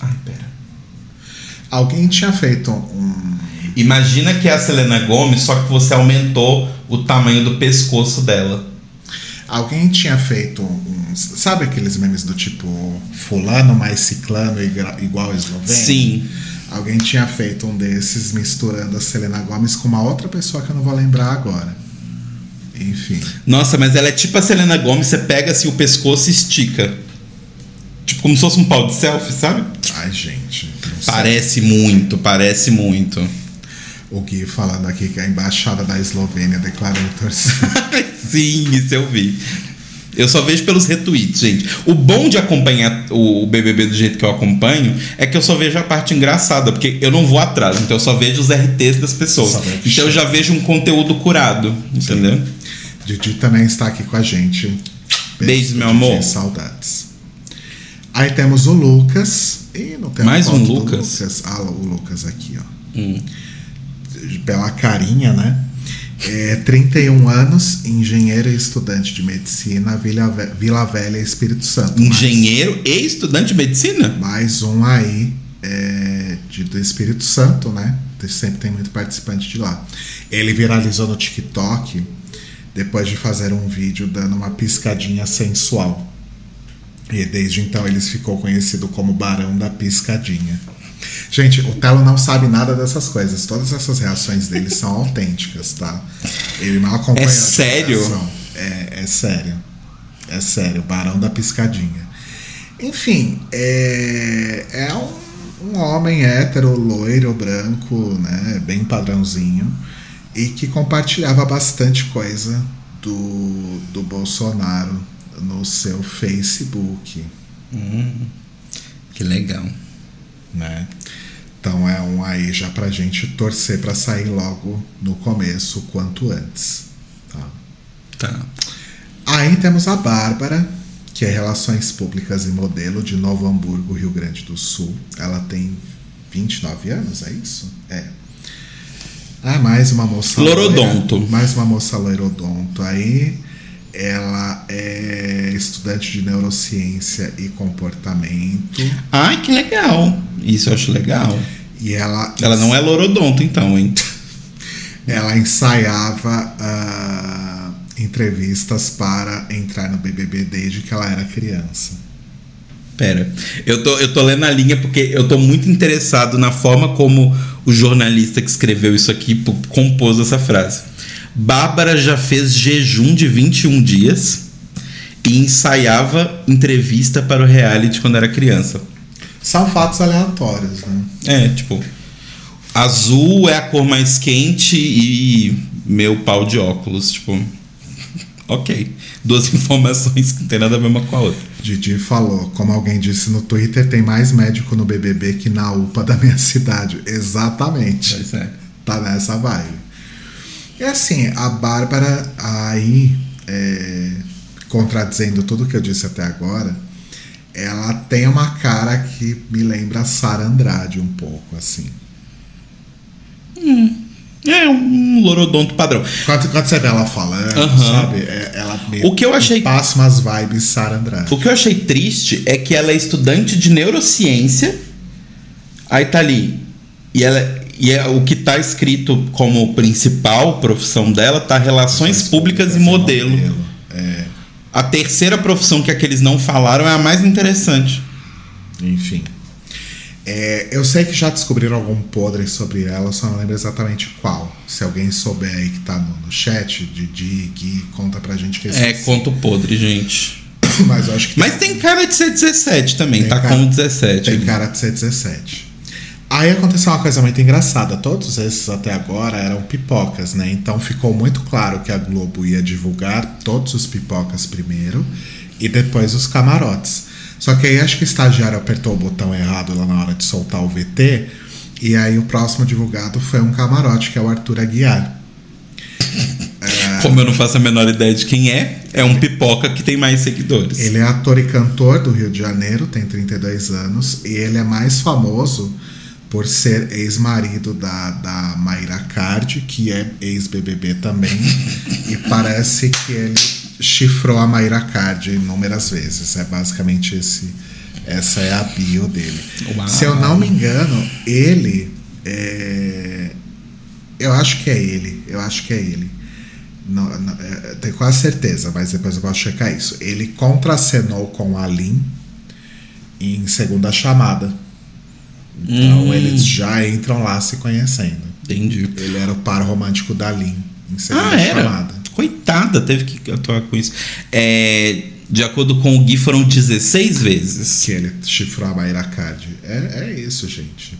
Ai, pera. Alguém tinha feito um. Imagina que é a Selena Gomes, só que você aumentou o tamanho do pescoço dela. Alguém tinha feito uns. Sabe aqueles memes do tipo fulano mais ciclano igual esloveno? Sim. Alguém tinha feito um desses misturando a Selena Gomes com uma outra pessoa que eu não vou lembrar agora. Enfim. Nossa, mas ela é tipo a Selena Gomes, você pega assim o pescoço e estica. Tipo como se fosse um pau de selfie, sabe? Ai, gente. Parece muito, parece muito. O Gui falando aqui que a embaixada da Eslovênia declarando torcida. Sim, isso eu vi. Eu só vejo pelos retweets, gente. O bom de acompanhar o BBB do jeito que eu acompanho é que eu só vejo a parte engraçada, porque eu não vou atrás, então eu só vejo os RTs das pessoas. Então eu já vejo um conteúdo curado, entendeu? Didi também está aqui com a gente. Beijo, meu Didi, amor. Saudades. Aí temos o Lucas. E não Mais um Lucas? Lucas. Ah, o Lucas aqui, ó. Hum. Pela carinha, né? É, 31 anos, engenheiro e estudante de medicina, Vila, Vila Velha, Espírito Santo. Mais- Engenheiro e estudante de medicina? Mais um aí é, de, do Espírito Santo, né? Sempre tem muito participante de lá. Ele viralizou no TikTok depois de fazer um vídeo dando uma piscadinha sensual. E desde então ele ficou conhecido como Barão da Piscadinha. Gente, o Telo não sabe nada dessas coisas. Todas essas reações dele são autênticas, tá? Ele não acompanha. É sério? É, é sério. É sério, Barão da Piscadinha. Enfim, é, é um, um homem hétero, loiro, branco, né? Bem padrãozinho. E que compartilhava bastante coisa do, do Bolsonaro no seu Facebook, Que legal. né? Então é um aí já pra gente torcer pra sair logo no começo, quanto antes. Tá? Tá. Aí temos a Bárbara, que é Relações Públicas e Modelo de Novo Hamburgo, Rio Grande do Sul. Ela tem 29 anos, é isso? É. Ah, mais uma moça. Lorodonto. loira, mais uma moça loirodonto aí. Ela é estudante de neurociência e comportamento. Ai, que legal. Isso eu acho legal. E ela, Ela não é lorodonto, então, hein? ela ensaiava ah, entrevistas para entrar no BBB desde que ela era criança. Pera, eu tô, eu tô lendo a linha porque eu tô muito interessado na forma como o jornalista que escreveu isso aqui compôs essa frase. Bárbara já fez jejum de 21 dias e ensaiava entrevista para o reality quando era criança. São fatos aleatórios, né? É, tipo, azul é a cor mais quente e meu pau de óculos, tipo, ok. Duas informações que não tem nada a ver uma com a outra. Didi falou, como alguém disse no Twitter, tem mais médico no BBB que na UPA da minha cidade. Exatamente. Pois é. Tá nessa vibe. E assim, a Bárbara aí, é, contradizendo tudo que eu disse até agora, ela tem uma cara que me lembra a Sara Andrade um pouco, assim. É um lorodonto padrão. Quando, quando você vê ela falando, Aham. sabe? é- ela me O que eu achei- passa umas vibes Sara Andrade. O que eu achei triste é que ela é estudante de neurociência. Aí tá ali. E, ela, e é, o que tá escrito como principal profissão dela tá Relações Públicas e Modelo. É, A terceira profissão que aqueles não falaram é a mais interessante. enfim. É, eu sei que já descobriram algum podre sobre ela, só não lembro exatamente qual. Se alguém souber aí que tá no, no chat, Didi, Gui, conta pra gente que eu É, esqueci. conto podre, gente. Mas acho que Mas tem cara de ser 17 também, Tem tá cara- com 17. Tem ali. cara de ser 17. Aí aconteceu uma coisa muito engraçada. Todos esses até agora eram pipocas, né? Então ficou muito claro que a Globo ia divulgar todos os pipocas primeiro e depois os camarotes. Só que aí acho que o estagiário apertou o botão errado lá na hora de soltar o VT E aí o próximo divulgado foi um camarote, que é o Arthur Aguiar. Como eu não faço a menor ideia de quem é, é um pipoca que tem mais seguidores. Ele é ator e cantor do Rio de Janeiro, tem 32 anos, e ele é mais famoso por ser ex-marido da, da Mayra Card, que é ex-BBB também, e parece que ele chifrou a Mayra Card inúmeras vezes. É basicamente esse, essa é a bio dele. Uau. Se eu não me engano, ele é, eu acho que é ele, eu acho que é ele. Não, não, é, tenho quase certeza, mas depois eu vou checar isso. Ele contracenou com a Lin em segunda chamada. Então Hum. eles já entram lá se conhecendo. Entendi. Ele era o par romântico da Lin em Ah, era? chamada. Coitada, teve que atuar com isso. É, de acordo com o Gui, foram 16 vezes. Que ele chifrou a Mayra Card. É, é isso, gente.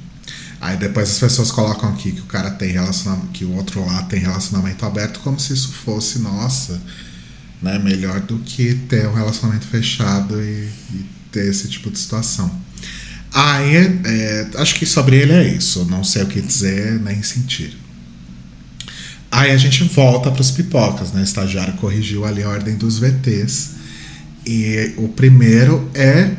Aí depois as pessoas colocam aqui que o cara tem relacionamento, que o outro lá tem relacionamento aberto, como se isso fosse, nossa, né, melhor do que ter um relacionamento fechado e, e ter esse tipo de situação. Aí, é, acho que sobre ele é isso. Não sei o que dizer nem sentir. Aí a gente volta para os pipocas, né? O estagiário corrigiu ali a ordem dos VTs. E o primeiro é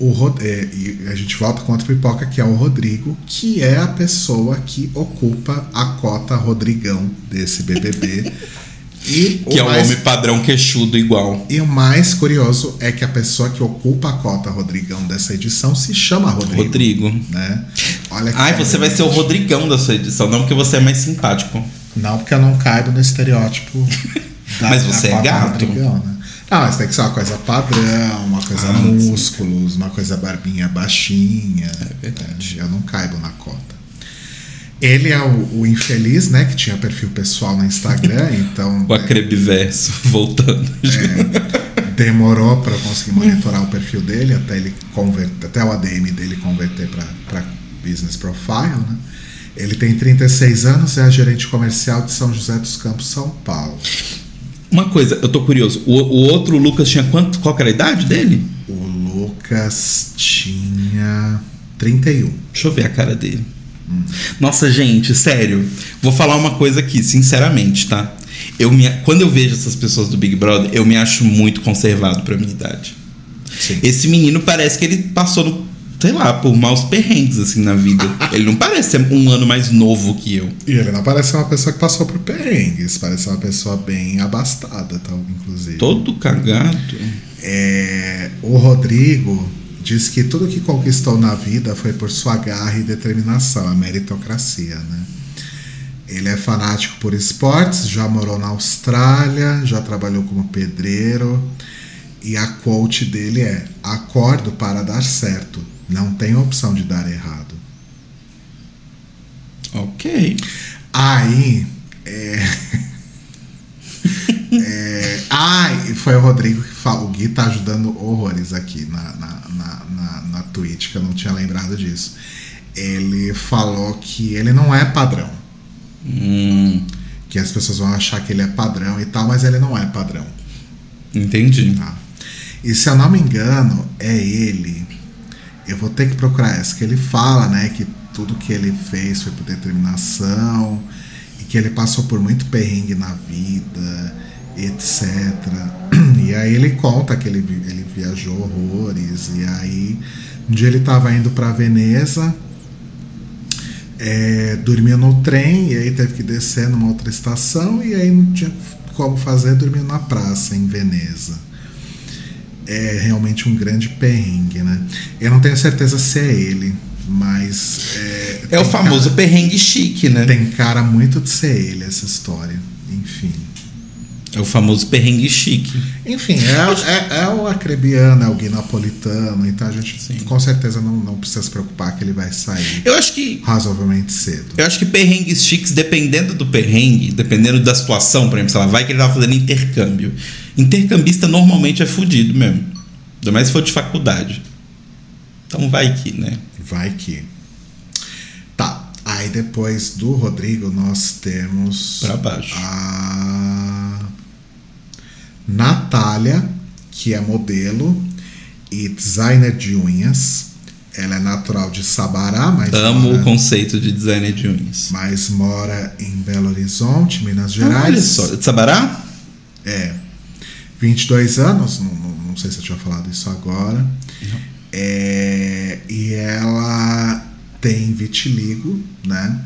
o é, e a gente volta com outro pipoca que é o Rodrigo, que é a pessoa que ocupa a cota Rodrigão desse BBB. e Que é o mais homem padrão queixudo igual. e o mais curioso é que a pessoa que ocupa a cota Rodrigão dessa edição se chama Rodrigo. Rodrigo. Né? Olha Ai, você vai ser o. Rodrigão da sua edição, não porque você é mais simpático. Não, porque eu não caibo no estereótipo. da- Mas você é gato. Rodrigão, né? Não, mas tem que ser uma coisa padrão, uma coisa Ah, músculos, uma coisa barbinha baixinha. É verdade. Eu não caibo na cota. Ele é o, o infeliz, né? Que tinha perfil pessoal no Instagram, então. O acrebiverso, voltando. É, demorou para conseguir monitorar o perfil dele até ele converter, até o ADM dele converter para business profile, né? Ele tem 36 anos, é gerente comercial de São José dos Campos, São Paulo. Uma coisa, eu tô curioso. O, o outro Lucas tinha quanto? Qual era a idade dele? O Lucas tinha 31. Deixa eu ver a cara dele. Nossa, gente, sério. Vou falar uma coisa aqui, sinceramente, tá? Eu me, quando eu vejo essas pessoas do Big Brother, eu me acho muito conservado pra minha idade. Sim. Esse menino parece que ele passou, no, sei lá, por maus perrengues assim na vida. ele não parece ser um ano mais novo que eu. E ele não parece ser uma pessoa que passou por perrengues, parece uma pessoa bem abastada, tal, inclusive. Todo cagado. É, o Rodrigo diz que tudo que conquistou na vida foi por sua garra e determinação, a meritocracia, né? Ele é fanático por esportes, já morou na Austrália, já trabalhou como pedreiro e a quote dele é: acordo para dar certo, não tem opção de dar errado. Ok. Aí. É... é... Ai, foi o Rodrigo que falou. O Gui tá ajudando horrores aqui na, na, Twitch, que eu não tinha lembrado disso. Ele falou que ele não é padrão. Hum, Que as pessoas vão achar que ele é padrão e tal, mas ele não é padrão. entendi. Tá? E se eu não me engano, é ele. Eu vou ter que procurar essa, que ele fala, né, que tudo que ele fez foi por determinação e que ele passou por muito perrengue na vida, etc. E aí ele conta que ele, ele viajou horrores e aí um dia ele estava indo para Veneza, é, dormiu no trem e aí teve que descer numa outra estação e aí não tinha como fazer, dormiu na praça em Veneza é realmente um grande perrengue, né? Eu não tenho certeza se é ele, mas. É, É o famoso Cara, perrengue chique, né? tem cara muito de ser ele essa história. Enfim. É o famoso perrengue chique. Enfim, é, é, é o acrebiano, é o guinapolitano, então a gente Sim. com certeza não, não precisa se preocupar que ele vai sair Eu acho que razoavelmente cedo. Eu acho que perrengues chiques, dependendo do perrengue, dependendo da situação, por exemplo, sei lá, vai que ele tava fazendo intercâmbio. Intercambista normalmente é fudido mesmo. Ainda mais se for de faculdade. Então vai que, né? Vai que. Tá. Aí depois do Rodrigo nós temos. Pra baixo. A Natália, que é modelo e designer de unhas, Ela é natural de Sabará, mas Amo mora, o conceito de designer de unhas. mas mora em Belo Horizonte, Minas Olha Gerais. só, de Sabará? É. 22 anos, não, não, não sei se eu tinha falado isso agora. É, e ela tem vitiligo, né?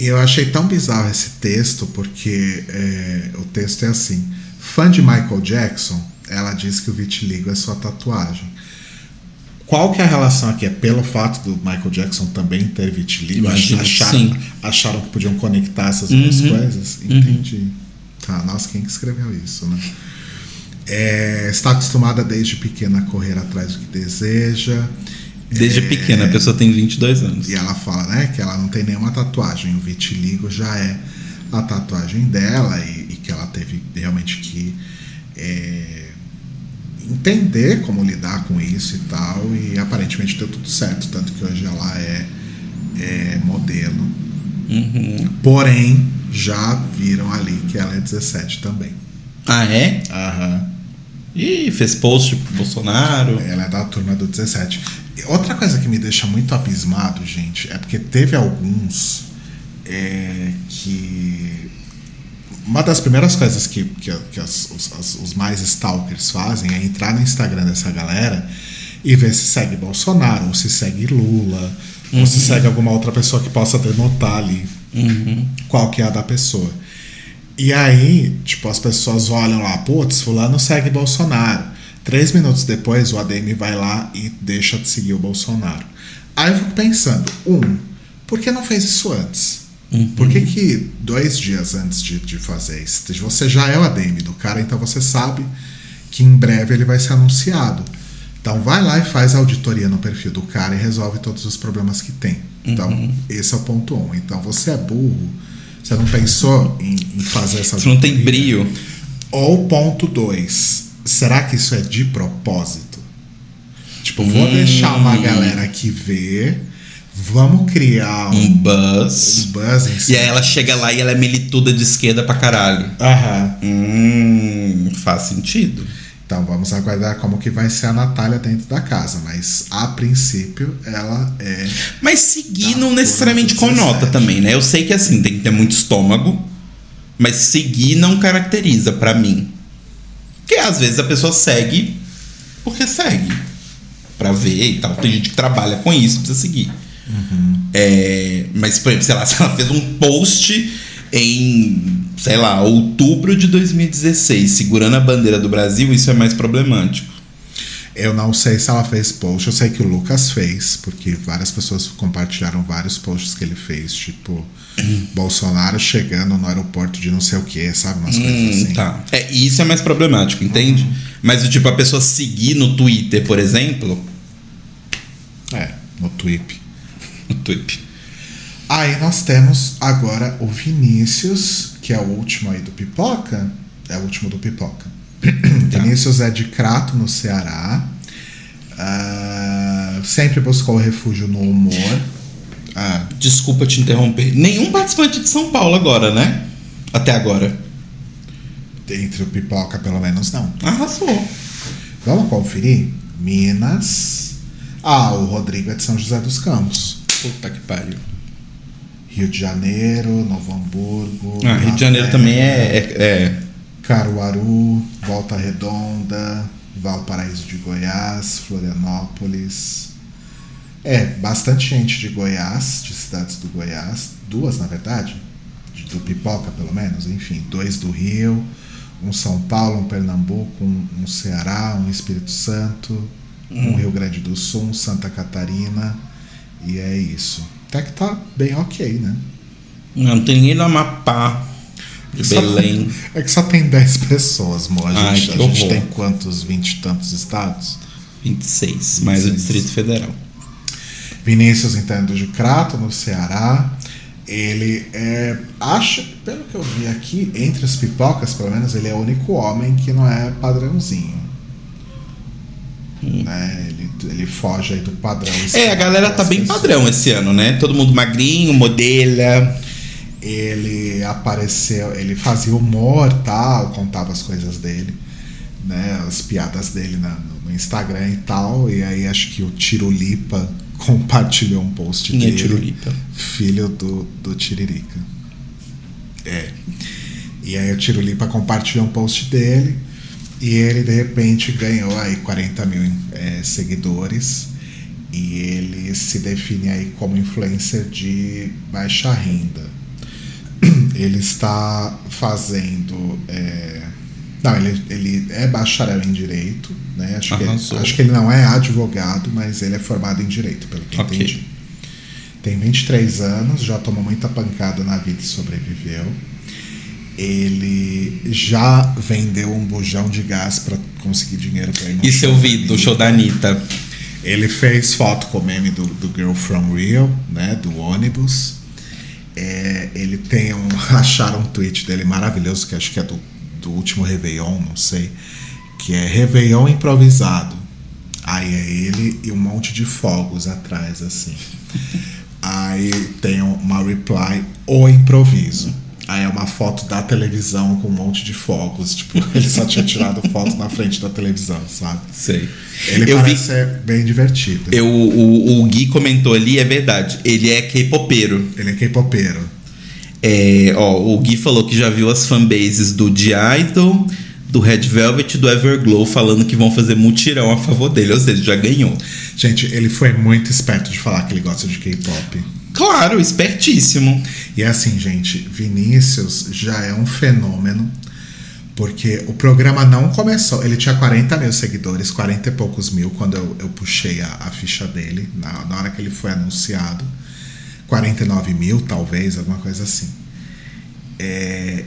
E eu achei tão bizarro esse texto, porque é, o texto é assim: fã de Michael Jackson, ela diz que o vitiligo é sua tatuagem. Qual que é a relação aqui? É pelo fato do Michael Jackson também ter vitiligo? Imagino acharam, sim. acharam que podiam conectar essas duas Uhum. coisas? Entendi. Tá, nossa, quem que escreveu isso, né? É, está acostumada desde pequena a correr atrás do que deseja. Desde É, pequena, a pessoa tem 22 anos. E ela fala, né, que ela não tem nenhuma tatuagem. O vitiligo já é a tatuagem dela e, e que ela teve realmente que é, entender como lidar com isso e tal. E aparentemente deu tudo certo. Tanto que hoje ela é, é modelo. Uhum. Porém, já viram ali que ela é 17 também. Ah, é? Aham. Ih, fez post pro Bolsonaro. Ela é da turma do 17. Outra coisa que me deixa muito abismado, gente, é porque teve alguns é, que. Uma das primeiras coisas que, que, que as- os, os mais stalkers fazem é entrar no Instagram dessa galera e ver se segue Bolsonaro, ou se segue Lula, ou se segue alguma outra pessoa que possa denotar ali qual que é a da pessoa. E aí, tipo, as pessoas olham lá, putz, fulano segue Bolsonaro. Três minutos depois, o ADM vai lá e deixa de seguir o Bolsonaro. Aí eu fico pensando, um, por que não fez isso antes? Por que, que dois dias antes de, de fazer isso? Você já é o ADM do cara, então você sabe que em breve ele vai ser anunciado. Então vai lá e faz a auditoria no perfil do cara e resolve todos os problemas que tem. Então, esse é o ponto um. Então você é burro, você não pensou em, em fazer essa Você não tem brio. Ou ponto 2, será que isso é de propósito? Tipo, vou Hum. deixar uma galera aqui ver, vamos criar um, Um buzz. buzz em E aí ela chega lá e ela é milituda de esquerda pra caralho. Aham. Hum, faz sentido. Então vamos aguardar como que vai ser a Natália dentro da casa, mas a princípio ela é Mas seguir não necessariamente por 17. conota também, né? Eu sei que assim, tem que ter muito estômago, mas seguir não caracteriza pra mim. Porque às vezes a pessoa segue porque segue. Pra ver e tal. Tem gente que trabalha com isso, precisa seguir. É, mas, por exemplo, sei lá, se ela fez um post em, sei lá, outubro de 2016, segurando a bandeira do Brasil, isso é mais problemático. Eu não sei se ela fez post, eu sei que o Lucas fez, porque várias pessoas compartilharam vários posts que ele fez, tipo, Bolsonaro chegando no aeroporto de não sei o que, sabe? Umas coisas Hum, assim. tá. É, e isso é mais problemático, entende? Mas o tipo, a pessoa seguir no Twitter, por exemplo. É, no tweet. No Twitter. Aí nós temos agora o Vinícius, que é o último aí do Pipoca. É o último do Pipoca. Vinícius é de Crato, no Ceará. Ah, sempre buscou refúgio no humor. Ah, Desculpa te interromper. Nenhum participante de São Paulo agora, né? Até agora. entre o Pipoca, pelo menos, não. Arrasou. Vamos conferir? Minas. Ah, o Rodrigo é de São José dos Campos. Puta que pariu. Rio de Janeiro, Novo Hamburgo. Ah, Rio de Janeiro também é. é- é. Caruaru, Volta Redonda, Valparaíso de Goiás, Florianópolis. É, bastante gente de Goiás, de cidades do Goiás. Duas, na verdade. de- Do Pipoca, pelo menos. Enfim, dois do Rio. Um São Paulo, um Pernambuco, um, um Ceará, um Espírito Santo, um Rio Grande do Sul, um Santa Catarina. E é isso. Até que tá bem ok, né? Não tem ninguém no Amapá. De Só- Belém. É que só tem 10 pessoas, mo. A Ai, gente, que a gente tem quantos? 20 e tantos estados? 26. Mais o 26. Distrito Federal. Vinícius Entendo de Crato, no Ceará. Ele é. Acho, pelo que eu vi aqui, entre as pipocas, pelo menos, ele é o único homem que não é padrãozinho. Né? Ele, ele foge aí do padrão. É, a galera tá bem pessoas. padrão esse ano, né? Todo mundo magrinho, modela. Ele apareceu, ele fazia humor tal, contava as coisas dele. né, as piadas dele na, no Instagram e tal. E aí acho que o Tirulipa compartilhou um post Quem é dele. Tirulipa? Filho do, do Tiririca. É. E aí o Tirulipa compartilhou um post dele. E ele de repente ganhou aí 40 mil é, seguidores. E ele se define aí como influencer de baixa renda. Ele está fazendo. é, Não, ele, ele é bacharel em direito, né? Acho que, Arrasou. acho que ele não é advogado, mas ele é formado em direito, pelo que eu Ok. entendi. Tem 23 anos, já tomou muita pancada na vida e sobreviveu. Ele já vendeu um bujão de gás para conseguir dinheiro para ir no Isso show eu vi do show da Anitta. Ele fez foto com o meme do, do Girl From Rio, né? Do ônibus. É, ele tem um. Acharam um tweet dele maravilhoso, que acho que é do, do último Réveillon, não sei. Que é Réveillon improvisado. Aí é ele e um monte de fogos atrás, assim. Aí tem uma reply, o improviso. Aí é uma foto da televisão com um monte de fogos. Tipo, ele só tinha tirado foto na frente da televisão, sabe? Sei. Ele eu vi. parece ser bem divertido. Eu, o, o Gui comentou ali, é verdade. Ele é K-popeiro. Ele é K-popeiro. É, ó, o Gui falou que já viu as fanbases do The Idol, do Red Velvet e do Everglow falando que vão fazer mutirão a favor dele. Ou seja, já ganhou. Gente, ele foi muito esperto de falar que ele gosta de K-pop. Claro, espertíssimo. E é assim, gente, Vinícius já é um fenômeno, porque o programa não começou. Ele tinha 40 mil seguidores, 40 e poucos mil, quando eu, eu puxei a, a ficha dele, na, na hora que ele foi anunciado. 49 mil, talvez, alguma coisa assim. É,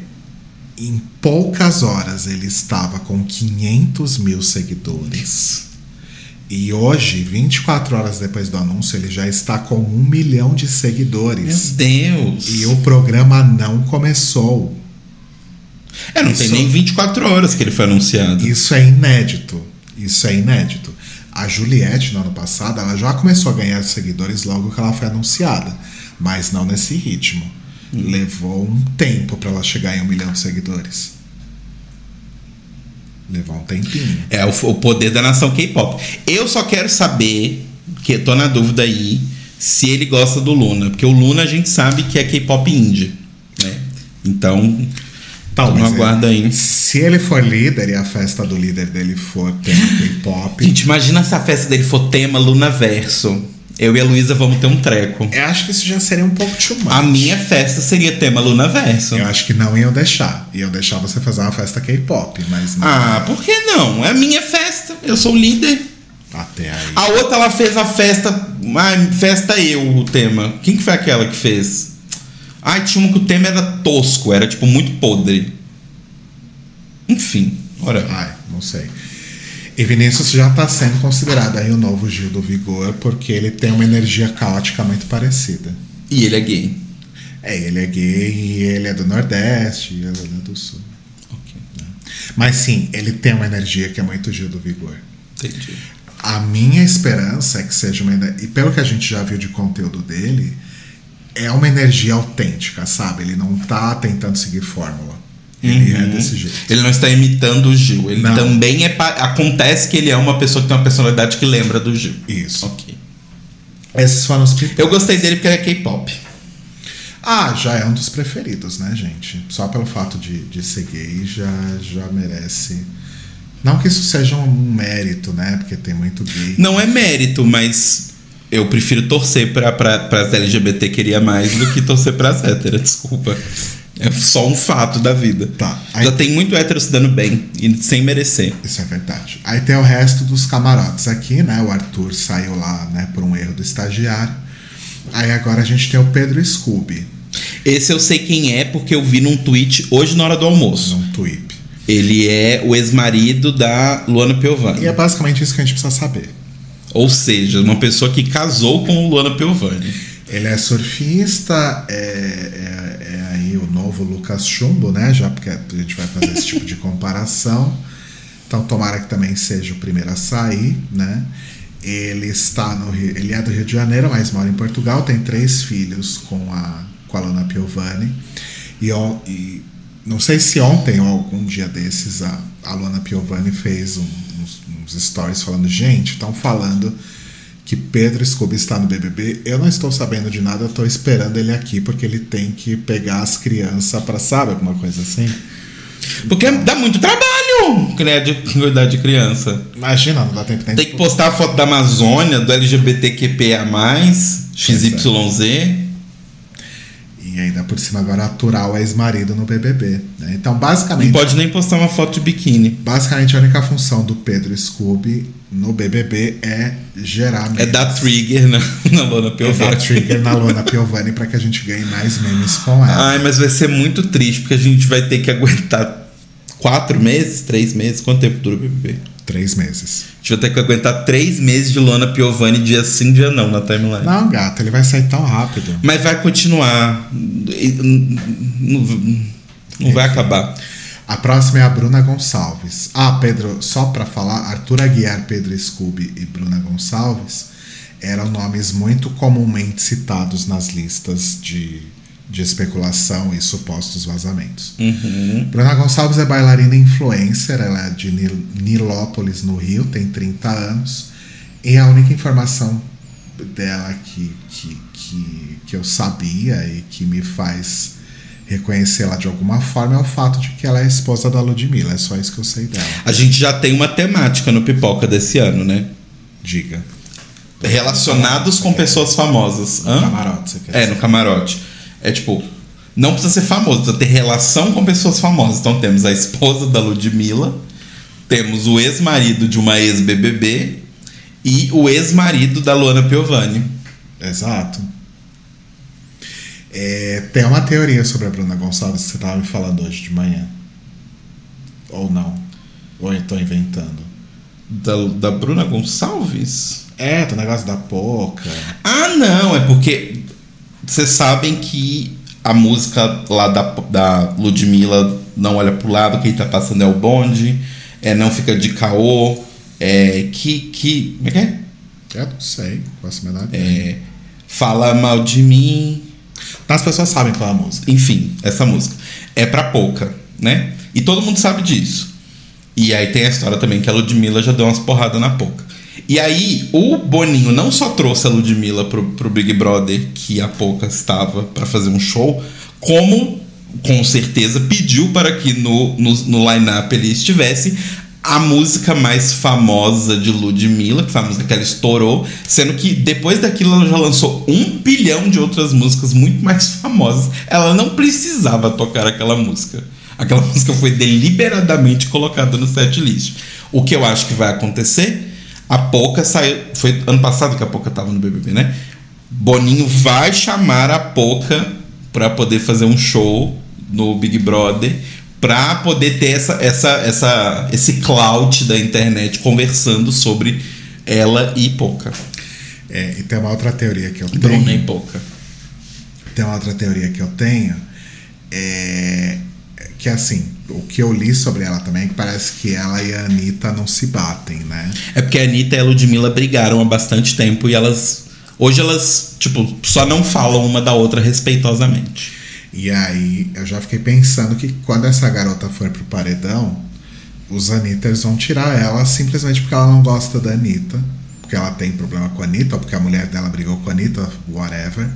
em poucas horas ele estava com 500 mil seguidores. E hoje, 24 horas depois do anúncio, ele já está com um milhão de Meu seguidores. Deus. E o programa não começou. É, não tem Isso- nem 24 horas que ele foi anunciado. Isso é inédito. Isso é inédito. A Juliette, no ano passado, ela já começou a ganhar seguidores logo que ela foi anunciada. Mas não nesse ritmo. Levou um tempo para ela chegar em um milhão de seguidores. Levou um tempinho. É o, o poder da nação K-pop. Eu só quero saber, que tô na dúvida aí, se ele gosta do Luna. Porque o Luna a gente sabe que é K-pop indie. Né? Então, Tá, Então mas aguarda aí. Se ele for líder e a festa do líder dele for tema K-pop, gente, imagina se a festa dele for tema Luna Verso. Eu e a Luísa vamos ter um treco. eu acho que isso já seria um pouco too much. A minha festa seria tema Luna Verso. Eu acho que não iam deixar. Iam deixar você fazer uma festa K-pop, mas não. Ah, por que não? É a minha festa. Eu sou o líder. Até aí. A outra, ela fez a festa. Ai, festa eu, o tema. Quem que foi aquela que fez? Ai, tinha uma que o tema era tosco, era tipo muito podre. Enfim, ora. Ai, não sei. E Vinícius já tá sendo considerado aí o novo Gil do Vigor, porque ele tem uma energia caótica muito parecida. E ele é gay. É, ele é gay e ele é do Nordeste e ela é do Sul. Ok, Mas sim, ele tem uma energia que é muito Gil do Vigor. entendi. A minha esperança é que seja uma e pelo que a gente já viu de conteúdo dele, é uma energia autêntica, sabe? Ele não tá tentando seguir fórmula. Ele é Uhum. desse jeito. Ele não está imitando o Gil. Ele Não. também é. Acontece que ele é uma pessoa que tem uma personalidade que lembra do Gil. Isso. Ok. Esses foram os. Eu gostei dele porque ele é K-pop. Ah, já é um dos preferidos, né, gente? Só pelo fato de, de ser gay já, já merece. Não que isso seja um mérito, né? Porque tem muito gay. Não é mérito, mas eu prefiro torcer para as LGBT queria mais do que torcer para as héteras, desculpa. É só um fato da vida. Tá. Aí- Já tem muito hétero se dando bem e sem merecer. Isso é verdade. Aí tem o resto dos camarotes aqui, né? O Arthur saiu lá, né, por um erro do estagiário. Aí agora a gente tem o Pedro Scooby, Esse eu sei quem é porque eu vi num tweet hoje na hora do almoço. num tweet. Ele é o ex-marido da Luana Piovani. E é basicamente isso que a gente precisa saber. Ou seja, uma pessoa que casou com o Luana Piovani. Ele é surfista, é, é- é aí o novo Lucas Chumbo, né? Já porque a gente vai fazer esse tipo de comparação. Então tomara que também seja o primeiro a sair, né? Ele está no Rio, ele é do Rio de Janeiro, mas mora em Portugal, tem três filhos com a, com a Luna Piovani. E, e não sei se ontem ou algum dia desses a, a Luana Piovani fez um, uns, uns stories falando: gente, estão falando que Pedro Scooby está no BBB. Eu não estou sabendo de nada, eu estou esperando ele aqui porque ele tem que pegar as crianças para, sabe, alguma coisa assim. Porque dá muito trabalho criar de cuidar de criança. Imagina, não dá tempo nem Tem que postar a foto da Amazônia, do LGBTQPA, XYZ. E ainda por cima agora aturar o ex-marido no BBB. Né? Então, basicamente. Não pode nem postar uma foto de biquíni. Basicamente, a única função do Pedro Scooby no BBB é gerar memes. É dar trigger na, na Lona É Piovani. dar trigger na Lona Piovani para que a gente ganhe mais memes com ela. Ai, mas vai ser muito triste, porque a gente vai ter que aguentar quatro meses, três meses. Quanto tempo dura o BBB? Três meses. A gente vai ter que aguentar três meses de Lona Piovani dia sim, dia não na timeline. Não, gato, ele vai sair tão rápido. Mas vai continuar. Não, não vai acabar. A próxima é a Bruna Gonçalves. Ah, Pedro, só pra falar, Arthur Aguiar, Pedro Scooby e Bruna Gonçalves eram nomes muito comumente citados nas listas de, de especulação e supostos vazamentos. Uhum. Bruna Gonçalves é bailarina influencer, ela é de Nil- Nilópolis, no Rio, tem 30 anos. E a única informação dela que, que, que, que eu sabia e que me faz reconhecê-la de alguma forma é o fato de que ela é esposa da Ludmilla. É só isso que eu sei dela. A gente já tem uma temática no Pipoca desse ano, né? Diga. Relacionados com pessoas famosas. Hã? Camarote, você quer É, dizer. no camarote. É tipo, não precisa ser famoso, precisa ter relação com pessoas famosas. Então temos a esposa da Ludmilla, temos o ex-marido de uma ex-BBB e o ex-marido da Luana Piovani. Exato. É, tem uma teoria sobre a Bruna Gonçalves que você estava me falando hoje de manhã. Ou não? Ou eu tô inventando? Da, da Bruna Gonçalves? É, do negócio da Poca. Ah, não, é porque vocês sabem que a música lá da, da Ludmilla não olha pro lado, quem tá passando é o bonde, é, não fica de caô, é, que, que, como é que é? Eu não sei, menor ideia. É, fala mal de mim, As pessoas sabem qual é a música. enfim, essa música. É pra pouca, né? E todo mundo sabe disso. E aí tem a história também que a Ludmilla já deu umas porradas na pouca. E aí o Boninho não só trouxe a Ludmilla pro, pro Big Brother, que a pouca estava para fazer um show, como com certeza pediu para que no, no, no line-up ele estivesse a música mais famosa de Ludmilla, que foi a música que ela estourou, sendo que depois daquilo ela já lançou um bilhão de outras músicas muito mais famosas. Ela não precisava tocar aquela música. Aquela música foi deliberadamente colocada no setlist. O que eu acho que vai acontecer, a Poca saiu. Foi ano passado que a Poca tava no BBB, né? Boninho vai chamar a Poca para poder fazer um show no Big Brother para poder ter essa, essa, essa, esse clout da internet conversando sobre ela e Poca. É, e tem uma outra teoria que eu tenho. Bruna e Poca. Tem uma outra teoria que eu tenho. É, que assim, o que eu li sobre ela também é que parece que ela e a Anitta não se batem, né? É porque a Anitta e a Ludmilla brigaram há bastante tempo e elas. Hoje elas, tipo, só não falam uma da outra respeitosamente. E aí eu já fiquei pensando que quando essa garota for pro paredão, os Anitters vão tirar ela simplesmente porque ela não gosta da Anitta. Porque ela tem problema com a Anitta, ou porque a mulher dela brigou com a Anitta, whatever.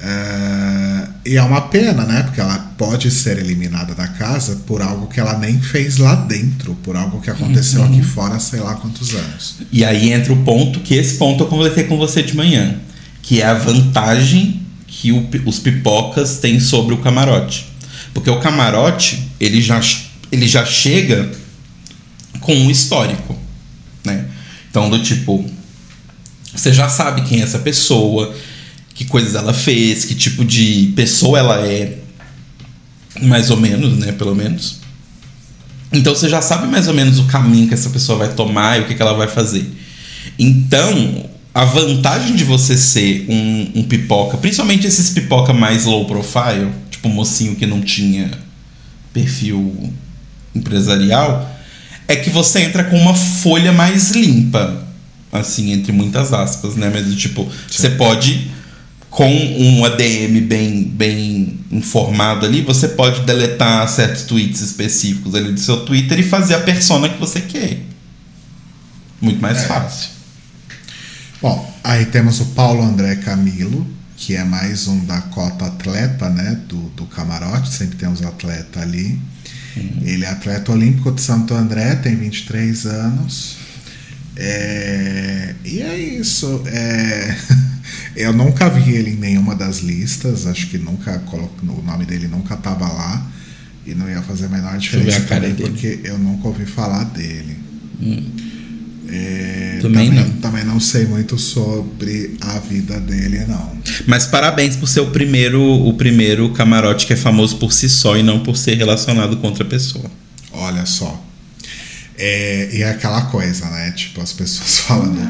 Ah, e é uma pena, né? Porque ela pode ser eliminada da casa por algo que ela nem fez lá dentro, por algo que aconteceu aqui fora, sei lá quantos anos. E aí entra o ponto que esse ponto eu conversei com você de manhã, que é a vantagem que o os pipocas têm sobre o camarote. Porque o camarote, ele já, ele já chega com um histórico, né? Então, do tipo, você já sabe quem é essa pessoa, que coisas ela fez, que tipo de pessoa ela é, mais ou menos, né? Pelo menos. Então você já sabe mais ou menos o caminho que essa pessoa vai tomar e o que, que ela vai fazer. Então, a vantagem de você ser um, um pipoca, principalmente esses pipoca mais low profile, tipo um mocinho que não tinha perfil empresarial, é que você entra com uma folha mais limpa. Assim, entre muitas aspas, né? Mas tipo, você pode com um ADM bem, bem informado ali, você pode deletar certos tweets específicos ali do seu Twitter e fazer a persona que você quer. Muito mais É. fácil. Bom, aí temos o Paulo André Camilo, que é mais um da cota atleta, né? Do, do camarote, sempre tem uns atletas ali. Ele é atleta olímpico de Santo André, tem 23 anos. É, e é isso. é, eu nunca vi ele em nenhuma das listas, acho que nunca o nome dele nunca estava lá. E não ia fazer a menor eu ver diferença a cara também, dele. porque eu nunca ouvi falar dele. É, Também não. também não sei muito sobre a vida dele, não. Mas parabéns por ser o primeiro, o primeiro camarote que é famoso por si só e não por ser relacionado com outra pessoa. Olha só. É, e é aquela coisa, né? Tipo, as pessoas falando,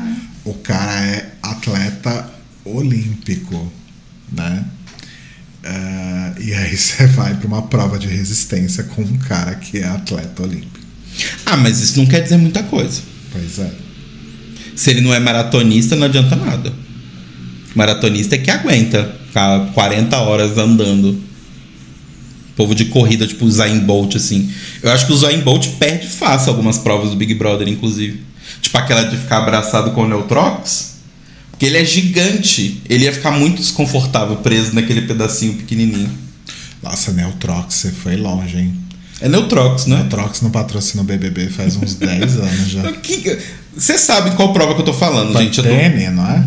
o cara é atleta olímpico, né? Ah, e aí você vai para uma prova de resistência com um cara que é atleta olímpico. Ah, mas isso não quer dizer muita coisa. Pois é. Se ele não é maratonista, não adianta nada. Maratonista é que aguenta ficar 40 horas andando. Povo de corrida, tipo o Zayn Bolt, assim. Eu acho que o Zayn Bolt perde fácil algumas provas do Big Brother, inclusive. Tipo aquela de ficar abraçado com o Neutrox. Porque ele é gigante. Ele ia ficar muito desconfortável preso naquele pedacinho pequenininho. Nossa, Neutrox, você foi longe, hein? É Neutrox, né? Neutrox não patrocina o BBB faz uns 10 anos já. Vocês sabem qual prova que eu tô falando, gente. Eu tô- Pantene, não é?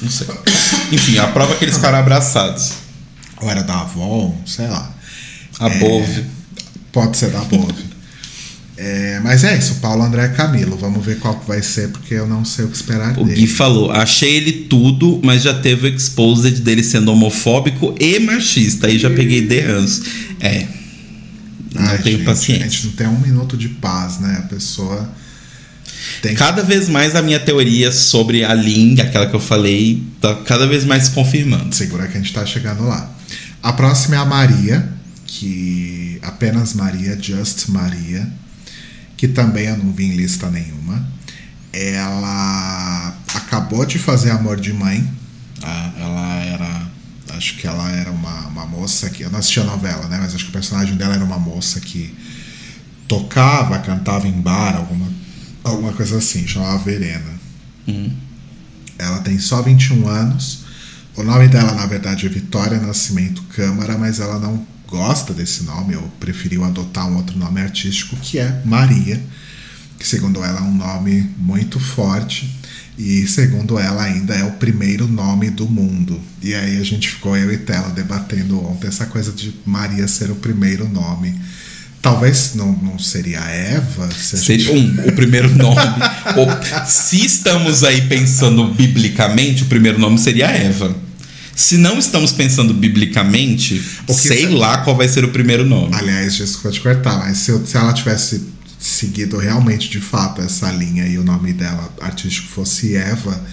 Não sei. Enfim, a prova é que eles ficaram abraçados. Ou era da Avon, sei lá. A Bove. Pode ser da Bove. É, mas é isso, Paulo André Camilo. Vamos ver qual que vai ser, porque eu não sei o que esperar O dele. Gui falou: achei ele tudo, mas já teve o exposed dele sendo homofóbico e machista. Aí já peguei de ranço. É. Não Ai, tenho gente, paciência. A gente não tem um minuto de paz, né? A pessoa tem que Cada vez mais a minha teoria sobre a Ling, aquela que eu falei, tá cada vez mais se confirmando. segurar que a gente tá chegando lá. A próxima é a Maria, que apenas Maria, Just Maria, que também eu não vi em lista nenhuma. Ela acabou de fazer Amor de Mãe. Ah, Ela era. Acho que ela era uma, uma moça que. Eu não assisti a novela, né? Mas acho que o personagem dela era uma moça que tocava, cantava em bar, alguma, alguma coisa assim, chamava Verena. Ela tem só 21 anos. O nome dela, na verdade, é Vitória Nascimento Câmara, mas ela não gosta desse nome, ou preferiu adotar um outro nome artístico, que é Maria, que segundo ela é um nome muito forte. E segundo ela ainda é o primeiro nome do mundo. E aí a gente ficou, eu e Tela, debatendo ontem essa coisa de Maria ser o primeiro nome. Talvez não, não seria Eva? Se a gente- Seria um, o primeiro nome. Se estamos aí pensando biblicamente, o primeiro nome seria Eva. Se não estamos pensando biblicamente, O que sei se- lá qual vai ser o primeiro nome. Aliás, desculpa te cortar, mas se, eu- se ela tivesse seguido realmente de fato essa linha e o nome dela artístico fosse Eva,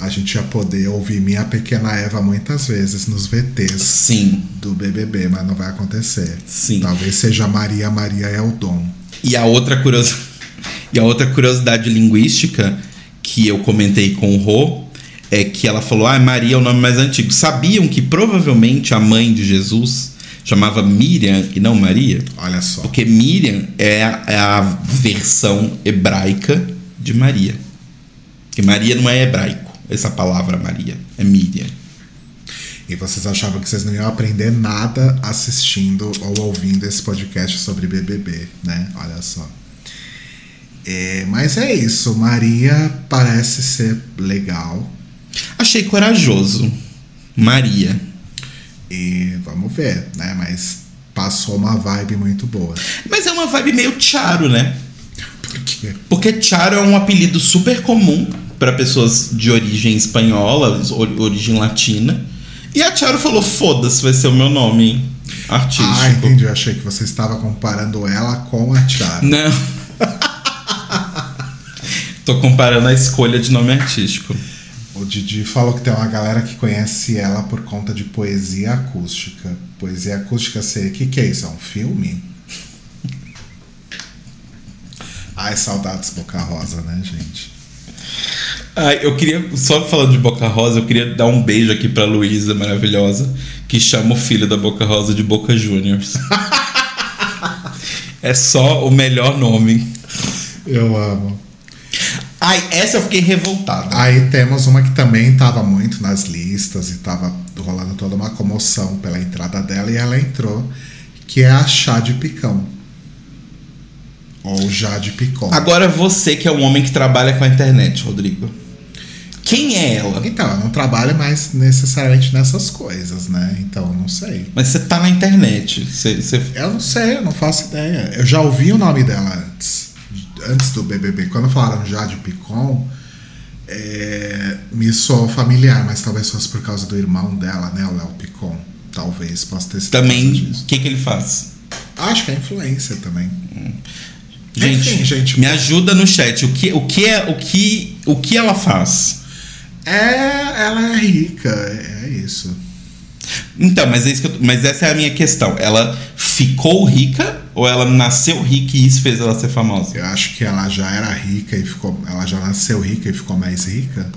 a gente ia poder ouvir Minha Pequena Eva muitas vezes nos VTs Sim. do BBB, mas não vai acontecer. Sim. Talvez seja Maria Maria é o dom. E a outra curiosidade, e a outra curiosidade linguística que eu comentei com o Rô é que ela falou: "Ah, Maria é o nome mais antigo". Sabiam que provavelmente a mãe de Jesus chamava Miriam e não Maria? Olha só. Porque Miriam é a, é a versão hebraica de Maria. Porque Maria não é hebraico, essa palavra Maria, é Miriam. E vocês achavam que vocês não iam aprender nada assistindo ou ouvindo esse podcast sobre BBB, né? Olha só. É, mas é isso. Maria parece ser legal. Achei corajoso. Maria. E vamos ver, né? Mas passou uma vibe muito boa. Mas é uma vibe meio Charo, né? Por quê? Porque Charo é um apelido super comum para pessoas de origem espanhola, or- origem latina. E a Charo falou: foda-se, vai ser o meu nome artístico. Ah, entendi. Eu achei que você estava comparando ela com a Tiara. Não. Tô comparando a escolha de nome artístico. O Didi falou que tem uma galera que conhece ela por conta de poesia acústica. Poesia acústica seria. O que, que é isso? É um filme? Ai, saudades Boca Rosa, né, gente? Ai, eu queria, só falando de Boca Rosa, eu queria dar um beijo aqui pra Luísa maravilhosa, que chama o filho da Boca Rosa de Boca Juniors. é só o melhor nome. Eu amo. Ai, essa eu fiquei revoltada. Aí temos uma que também estava muito nas listas e estava rolando toda uma comoção pela entrada dela e ela entrou, que é a Chá de Picão. Ou Jade Picon. Agora você que é um homem que trabalha com a internet, Rodrigo. Quem é ela? Então, ela não trabalha mais necessariamente nessas coisas, né? Então, eu não sei. Mas você tá na internet. Você, você... Eu não sei, eu não faço ideia. Eu já ouvi o nome dela antes. Antes do BBB. Quando falaram Jade Picon, é, me soou familiar, mas talvez fosse por causa do irmão dela, né? O Léo Picon. Talvez, possa ter sido Também, o que, que ele faz? Acho que é influência também. Gente, Enfim, gente. me ajuda no chat. O que, o que é o que o que ela faz? É, ela é rica, é, é isso. Então, mas, é isso que eu- mas essa é a minha questão. Ela ficou rica ou ela nasceu rica e isso fez ela ser famosa? Eu acho que ela já era rica e ficou. Ela já nasceu rica e ficou mais rica.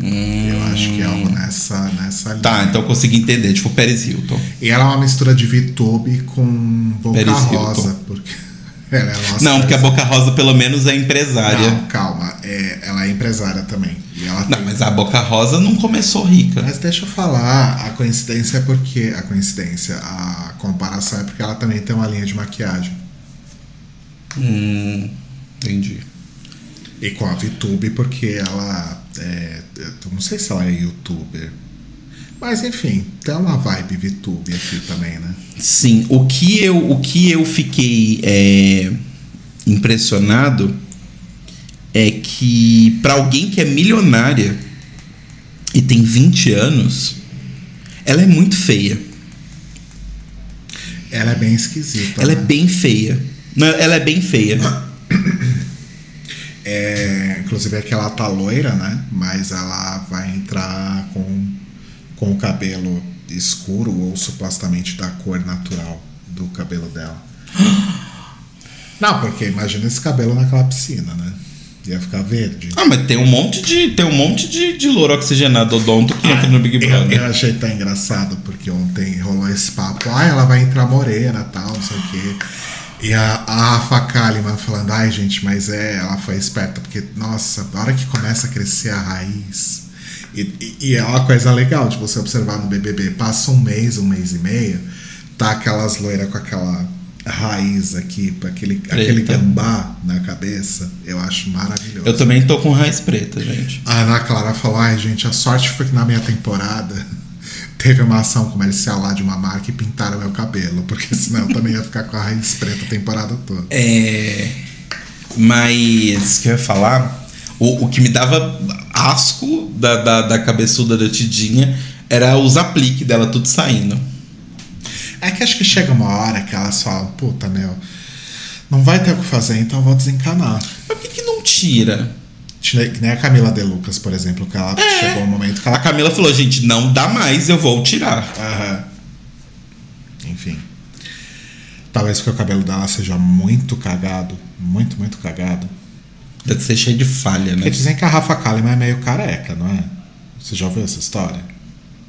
Eu acho que é algo nessa, nessa linha. Tá, então eu consegui entender. Tipo, Paris Hilton. E ela é uma mistura de VTube com Boca Paris Hilton. Rosa. Porque ela é a nossa Não, porque a. Boca Rosa pelo menos é empresária. Não, calma. É, ela é empresária também. Não, tem- mas a Boca Rosa não começou rica. Mas deixa eu falar, a coincidência é porque. A coincidência, a comparação é porque ela também tem uma linha de maquiagem. Hum, entendi. E com a VTube, porque ela. É, eu não sei se ela é youtuber. Mas enfim, tem uma vibe VTube aqui também, né? Sim, o que eu, o que eu fiquei é, impressionado é que para alguém que é milionária e tem 20 anos, ela é muito feia. Ela é bem esquisita. Ela é né? bem feia. Não, ela é bem feia. É, inclusive é que ela tá loira, né? Mas ela vai entrar com, com o cabelo escuro ou supostamente da cor natural do cabelo dela. Não, porque imagina esse cabelo naquela piscina, né? Ia ficar verde. Ah, mas tem um monte de tem um monte de, de louro oxigenado odonto que entra no Big eu, Brother. eu achei tão engraçado, porque ontem rolou esse papo, ah, ela vai entrar morena tal, não sei o quê. E a, a Rafa Kalimann falando, ai gente, mas é, ela foi esperta, porque, nossa, na hora que começa a crescer a raiz. E, e- é uma coisa legal de você observar no BBB. Passa um mês, um mês e meio, tá aquelas loiras com aquela raiz aqui, aquele, aquele gambá na cabeça. Eu acho maravilhoso. Eu também tô com raiz preta, gente. A Ana Clara falou: ai, gente, a sorte foi que na minha temporada teve uma ação comercial lá de uma marca e pintaram meu cabelo, porque senão eu também ia ficar com a raiz preta a temporada toda. É. Mas, o que eu ia falar? O, o que me dava asco da, da, da cabeçuda da Tidinha era os apliques dela tudo saindo. É que acho que chega uma hora que elas falam: puta, meu, não vai ter o que fazer, então eu vou desencanar. Mas por que, que não tira? Que nem a Camila De Lucas, por exemplo, que ela chegou um momento que A ela. Camila falou, gente, não dá mais, eu vou tirar. Aham. Enfim. Talvez porque o cabelo dela seja muito cagado. Muito, muito cagado. Deve ser cheio de falha, né? Porque dizem que a Rafa Kalimann é meio careca, não é? Você já ouviu essa história?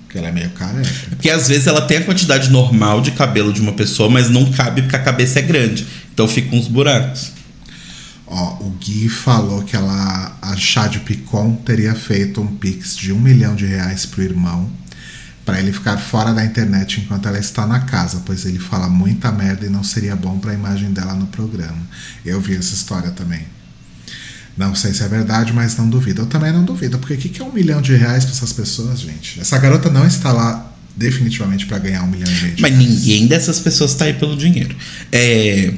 Que ela é meio careca. Porque às vezes ela tem a quantidade normal de cabelo de uma pessoa, mas não cabe porque a cabeça é grande. Então fica uns buracos. Ó, o Gui falou que ela, a Chade Picon teria feito um pix de um milhão de reais pro irmão para ele ficar fora da internet enquanto ela está na casa, pois ele fala muita merda e não seria bom para a imagem dela no programa. Eu vi essa história também. Não sei se é verdade, mas não duvido. Eu também não duvido, porque o que que é um milhão de reais para essas pessoas, gente? Essa garota não está lá definitivamente para ganhar um milhão de Mas reais. ninguém dessas pessoas tá aí pelo dinheiro. É.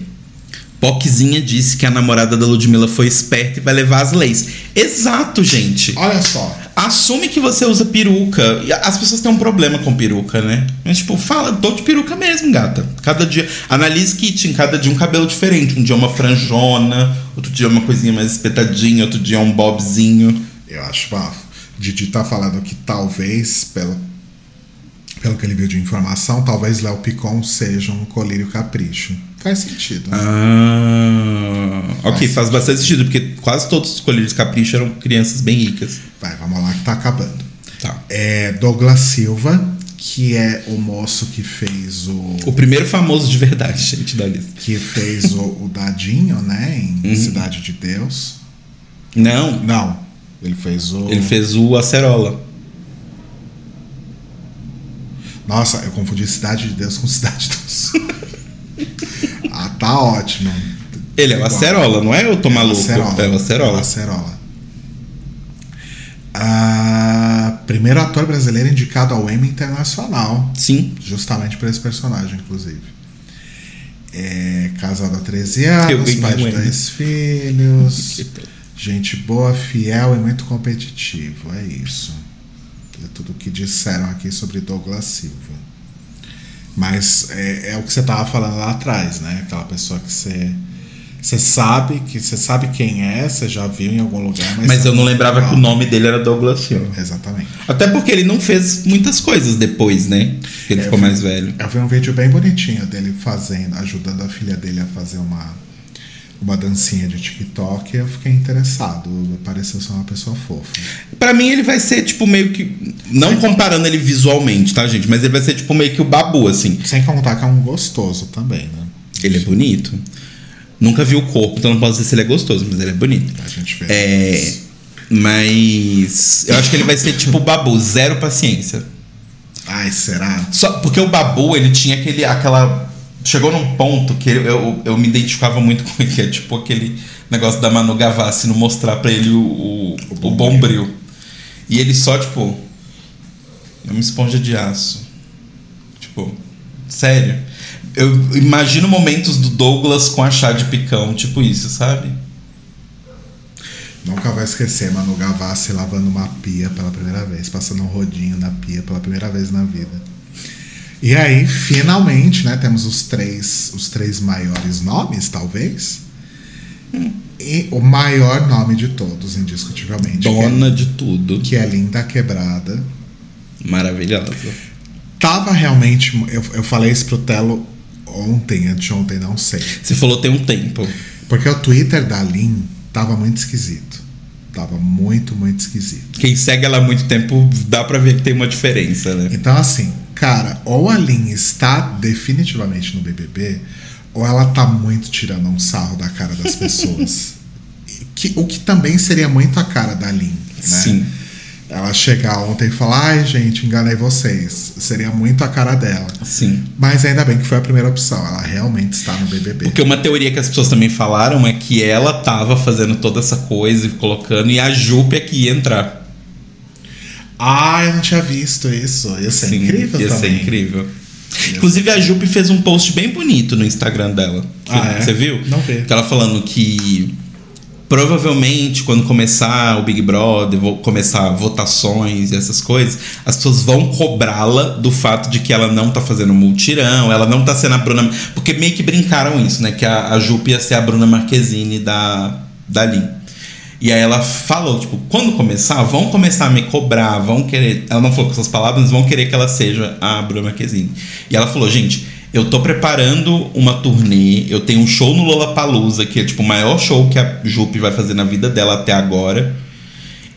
Poczinha disse que a namorada da Ludmilla foi esperta e vai levar as leis. Exato, gente. Olha só, Assume que você usa peruca. As pessoas têm um problema com peruca, né? Mas, tipo, fala, tô de peruca mesmo, gata. Cada dia. Analise Kitchen, cada dia um cabelo diferente. Um dia uma franjona, outro dia uma coisinha mais espetadinha, outro dia um bobzinho. Eu acho bafo. Didi tá falando que talvez, pelo, pelo que ele viu de informação, talvez Léo Picon seja um colírio capricho. Faz sentido. né? Ah, ok, Faz faz bastante sentido, porque quase todos os colírios capricho eram crianças bem ricas. Vai, vamos lá que tá acabando. Tá. É Douglas Silva, que é o moço que fez o. O primeiro famoso de verdade, gente, da lista. que fez o, o Dadinho, né? Em Uhum. Cidade de Deus. Não, Não, ele fez o. ele fez o Acerola. Nossa, eu confundi Cidade de Deus com Cidade do Sul. ah, tá ótimo. Ele é o Acerola, não é o Tô Maluco? Acerola. É o Acerola. Acerola. Ah, primeiro ator brasileiro indicado ao Emmy Internacional. Sim. Justamente por esse personagem, inclusive. É, casado há 13 anos, Eu pai de dois filhos. Gente boa, fiel e muito competitivo. É isso. É tudo que disseram aqui sobre Douglas Silva. Mas é, é o que você tava falando lá atrás, né? Aquela pessoa que você. Você sabe que você sabe quem é, você já viu em algum lugar, mas, Mas eu não lembrava que o nome dele era Douglas Silva. Exatamente. Até porque ele não fez muitas coisas depois, né? Que ele É, ficou vi- mais velho. Eu vi um vídeo bem bonitinho dele fazendo, ajudando a filha dele a fazer uma, uma dancinha de TikTok eu fiquei interessado. Pareceu ser uma pessoa fofa. Pra mim, ele vai ser, tipo, meio que. Não comparando ele visualmente, tá, gente? Mas ele vai ser, tipo, meio que o babu, assim. Sem contar que é um gostoso também, né? Ele é bonito. Nunca vi o corpo, então não posso dizer se ele é gostoso, mas ele é bonito. A gente vê. É. isso. Mas. Eu acho que ele vai ser tipo o babu, zero paciência. Ai, será? Só porque o babu, ele tinha aquele. aquela. Chegou num ponto que eu, eu, eu me identificava muito com ele, que é tipo aquele negócio da Manu Gavassi não mostrar pra ele o, o, o bombril. bombril. E ele só, tipo. É uma esponja de aço. Tipo, sério. Eu imagino momentos do Douglas com a chá de picão, tipo isso, sabe? Nunca vai esquecer Manu Gavassi lavando uma pia pela primeira vez, passando um rodinho na pia pela primeira vez na vida. E aí, finalmente, né, temos os três, os três maiores nomes, talvez. E o maior nome de todos, indiscutivelmente. Dona de tudo. Que é, que é Linda Quebrada. Maravilhosa. Tava realmente. Eu, eu falei isso pro Telo ontem, anteontem, não sei. Você falou tem um tempo. Porque o Twitter da Lin tava muito esquisito. Tava muito, muito esquisito. Quem segue ela há muito tempo dá pra ver que tem uma diferença, né? Então, assim, cara, ou a Lin está definitivamente no BBB, ou ela tá muito tirando um sarro da cara das pessoas. que, o que também seria muito a cara da Lin, né? Sim. Ela chegar ontem e falar, ai gente, enganei vocês. Seria muito a cara dela. Sim. Mas ainda bem que foi a primeira opção. Ela realmente está no BBB. Porque uma teoria que as pessoas também falaram é que ela tava fazendo toda essa coisa e colocando, e a Jupe é que ia entrar. Ah, eu não tinha visto isso. Ia ser Sim, incrível ia também. ser incrível. Inclusive, a Jupe fez um post bem bonito no Instagram dela. Ah, é? Você viu? Não vi. Que ela falando que provavelmente quando começar o Big Brother, vou começar votações e essas coisas, as pessoas vão cobrá-la do fato de que ela não tá fazendo multirão, ela não tá sendo a Bruna. Porque meio que brincaram isso, né? Que a, a Jupe ia ser a Bruna Marquezine da, da Lin. E aí ela falou, tipo, quando começar, vão começar a me cobrar, vão querer. Ela não falou com essas palavras, mas vão querer que ela seja a Bruna Marquezine. E ela falou, gente, eu tô preparando uma turnê, eu tenho um show no Lollapalooza, que é tipo o maior show que a Jupe vai fazer na vida dela até agora.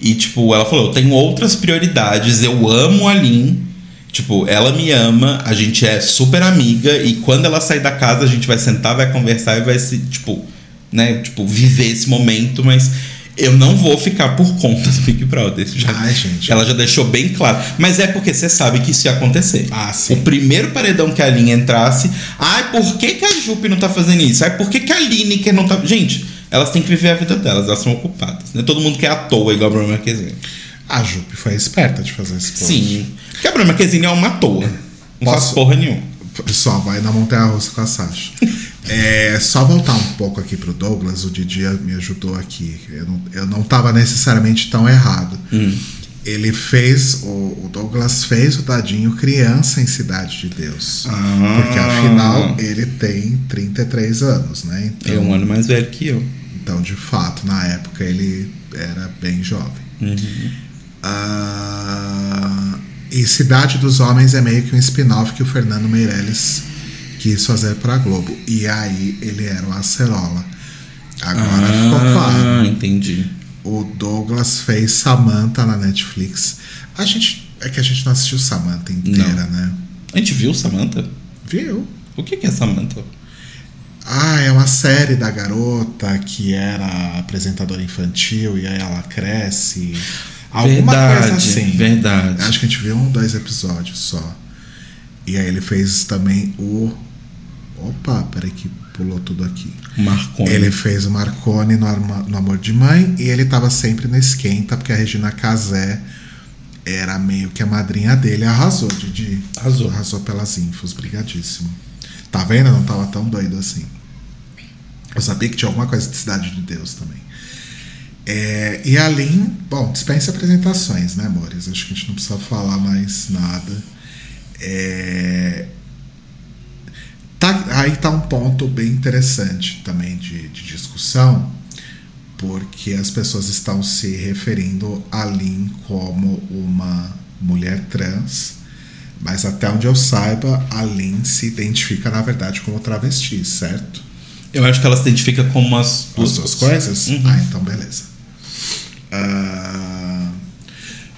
E tipo, ela falou, eu tenho outras prioridades, eu amo a Lin. Tipo, ela me ama, a gente é super amiga e quando ela sair da casa, a gente vai sentar, vai conversar e vai se, tipo, né, tipo, viver esse momento, mas eu não vou ficar por conta do Big Brother. Já, Ai, gente. Ela já deixou bem claro. Mas é porque você sabe que isso ia acontecer. Ah, sim. O primeiro paredão que a Aline entrasse. Ai, por que, que a Jupe não tá fazendo isso? Ai, por que, que a Lineker não tá. Gente, elas têm que viver a vida delas, elas são ocupadas. Né? Todo mundo quer à toa, igual a Bruna Marquezine. A Jupe foi esperta de fazer esse post. Sim. Porque a Bruna Marquezine é uma à toa. Não faz Posso- porra nenhuma. Só vai na montanha russa com a Sasha. É, só voltar um pouco aqui pro Douglas, o Didi me ajudou aqui. Eu não, eu não tava necessariamente tão errado. Hum. Ele fez, o, o Douglas fez o Dadinho criança em Cidade de Deus. Ah. Porque afinal ele tem 33 anos, né? Então, É um ano mais velho que eu. então, de fato, na época ele era bem jovem. Uhum. Ah, e Cidade dos Homens é meio que um spin-off que o Fernando Meirelles quis fazer pra Globo. E aí ele era o Acerola. Agora ficou claro. Ah, entendi. O Douglas fez Samantha na Netflix. A gente. É que a gente não assistiu Samantha inteira, né? A gente viu Samantha? Viu? O que que é Samantha? Ah, é uma série da garota que era apresentadora infantil e aí ela cresce. Alguma verdade, coisa assim. verdade. Acho que a gente viu um, dois episódios só. E aí ele fez também o. Opa, peraí que pulou tudo aqui. Marconi. Ele fez o Marconi no, Arma- no Amor de Mãe e ele tava sempre no esquenta, porque a Regina Casé era meio que a madrinha dele. Arrasou, Didi. Arrasou. Arrasou pelas infos, brigadíssimo. Tá vendo? Eu não tava tão doido assim. Eu sabia que tinha alguma coisa de Cidade de Deus também. É, e a Lin, bom, dispensa apresentações, né, amores? Acho que a gente não precisa falar mais nada. É, tá, aí tá um ponto bem interessante também de, de discussão, porque as pessoas estão se referindo a Lin como uma mulher trans, mas até onde eu saiba, a Lin se identifica na verdade como travesti, certo? Eu acho que ela se identifica como as As duas coisas? Uhum. Ah, então beleza. Ah,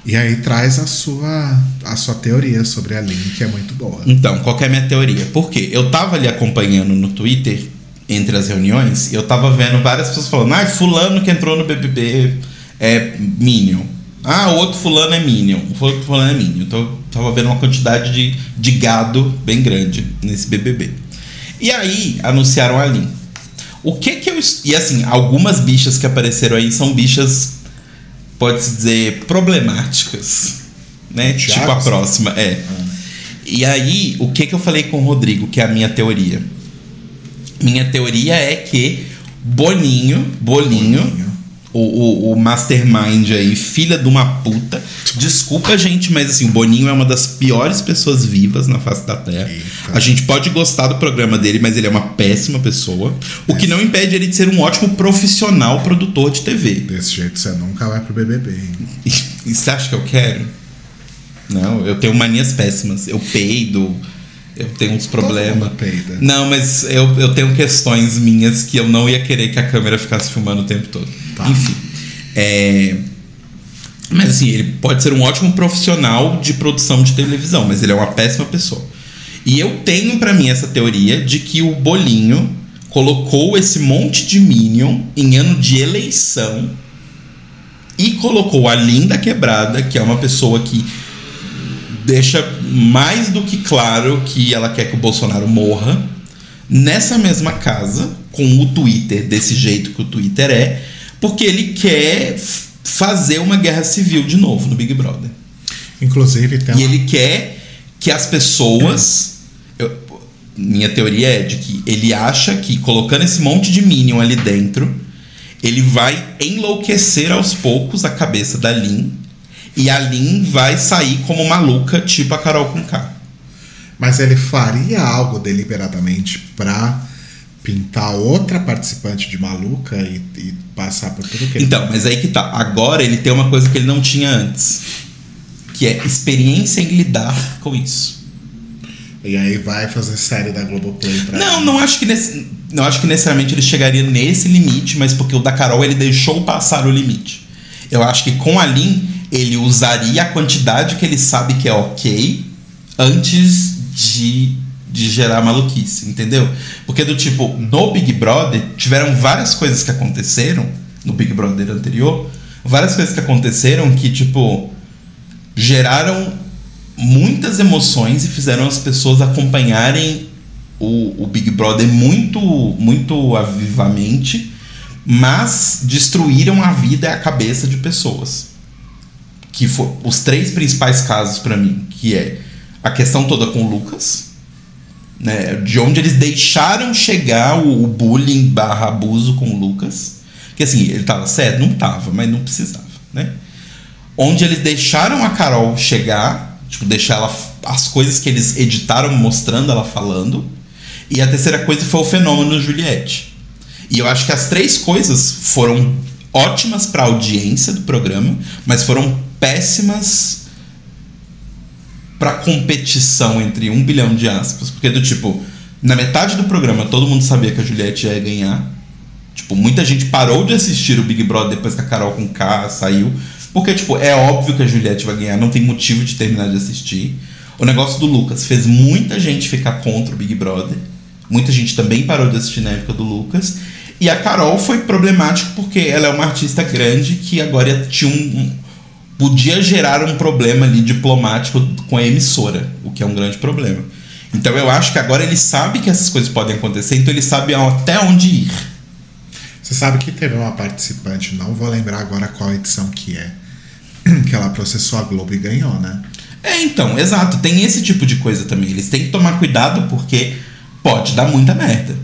e aí traz a sua, a sua teoria sobre a Lin, que é muito boa. Então, qual é a minha teoria? Porque eu tava ali acompanhando no Twitter, entre as reuniões, e eu tava vendo várias pessoas falando, ah, fulano que entrou no BBB é Minion. Ah, o outro fulano é Minion. O outro fulano é Minion. Então eu tava vendo uma quantidade de, de gado bem grande nesse BBB. E aí, anunciaram a Lin. O que que eu... E assim, algumas bichas que apareceram aí são bichas, pode-se dizer, problemáticas. Né? Tipo a próxima, é. E aí, o que que eu falei com o Rodrigo, que é a minha teoria? Minha teoria é que Boninho, Bolinho, Boninho. O, o, o mastermind aí, filha de uma puta. Desculpa, gente, mas assim, o Boninho é uma das piores pessoas vivas na face da Terra. Eita. A gente pode gostar do programa dele, mas ele é uma péssima pessoa. O que não impede ele de ser um ótimo profissional produtor de TV. Desse jeito você nunca vai pro BBB, hein? E, e você acha que eu quero? Não, eu tenho manias péssimas. Eu peido, eu tenho uns problemas. Não, mas eu, eu tenho questões minhas que eu não ia querer que a câmera ficasse filmando o tempo todo. Tá. Enfim. É... Mas assim, ele pode ser um ótimo profissional de produção de televisão, mas ele é uma péssima pessoa. E eu tenho pra mim essa teoria de que o Bolinho colocou esse monte de Minion em ano de eleição e colocou a Linda Quebrada, que é uma pessoa que deixa mais do que claro que ela quer que o Bolsonaro morra, nessa mesma casa, com o Twitter desse jeito que o Twitter é, porque ele quer fazer uma guerra civil de novo no Big Brother. Inclusive, tem E uma- ele quer que as pessoas. eu- minha teoria é de que ele acha que colocando esse monte de Minion ali dentro, ele vai enlouquecer aos poucos a cabeça da Lin. E a Lin vai sair como maluca, tipo a Carol com K. Mas ele faria algo deliberadamente pra pintar outra participante de maluca e, e passar por tudo que ele Então, mas aí que tá. Agora ele tem uma coisa que ele não tinha antes. Que é experiência em lidar com isso. E aí vai fazer série da Globoplay pra Não, ele. não acho que nesse, não acho que necessariamente ele chegaria nesse limite, mas porque o da Carol ele deixou passar o limite. Eu acho que com a Lin ele usaria a quantidade que ele sabe que é ok antes de, de gerar maluquice, entendeu? Porque do tipo, no Big Brother tiveram várias coisas que aconteceram no Big Brother anterior, várias coisas que aconteceram que tipo geraram muitas emoções e fizeram as pessoas acompanharem o, o Big Brother muito, muito avivamente, mas destruíram a vida e a cabeça de pessoas. Que foi os três principais casos pra mim, que é a questão toda com o Lucas, né, de onde eles deixaram chegar o, o bullying barra abuso com o Lucas. Que assim, ele tava certo? Não tava, mas não precisava, né? Onde eles deixaram a Carol chegar, tipo, deixar ela as coisas que eles editaram mostrando ela falando. E a terceira coisa foi o fenômeno Juliette. E eu acho que as três coisas foram ótimas para a audiência do programa, mas foram péssimas para competição entre um bilhão de aspas, porque do tipo Na metade do programa, todo mundo sabia que a Juliette ia ganhar. Tipo, muita gente parou de assistir o Big Brother depois que a Carol com K saiu. Porque, tipo, é óbvio que a Juliette vai ganhar, não tem motivo de terminar de assistir. O negócio do Lucas fez muita gente ficar contra o Big Brother. Muita gente também parou de assistir na época do Lucas. E a Carol foi problemático porque ela é uma artista grande que agora tinha um, podia gerar um problema ali diplomático com a emissora, o que é um grande problema. Então eu acho que agora ele sabe que essas coisas podem acontecer, então ele sabe até onde ir. Você sabe que teve uma participante, não vou lembrar agora qual edição que é, que ela processou a Globo e ganhou, né? É, então, exato. Tem esse tipo de coisa também. Eles têm que tomar cuidado porque pode dar muita merda.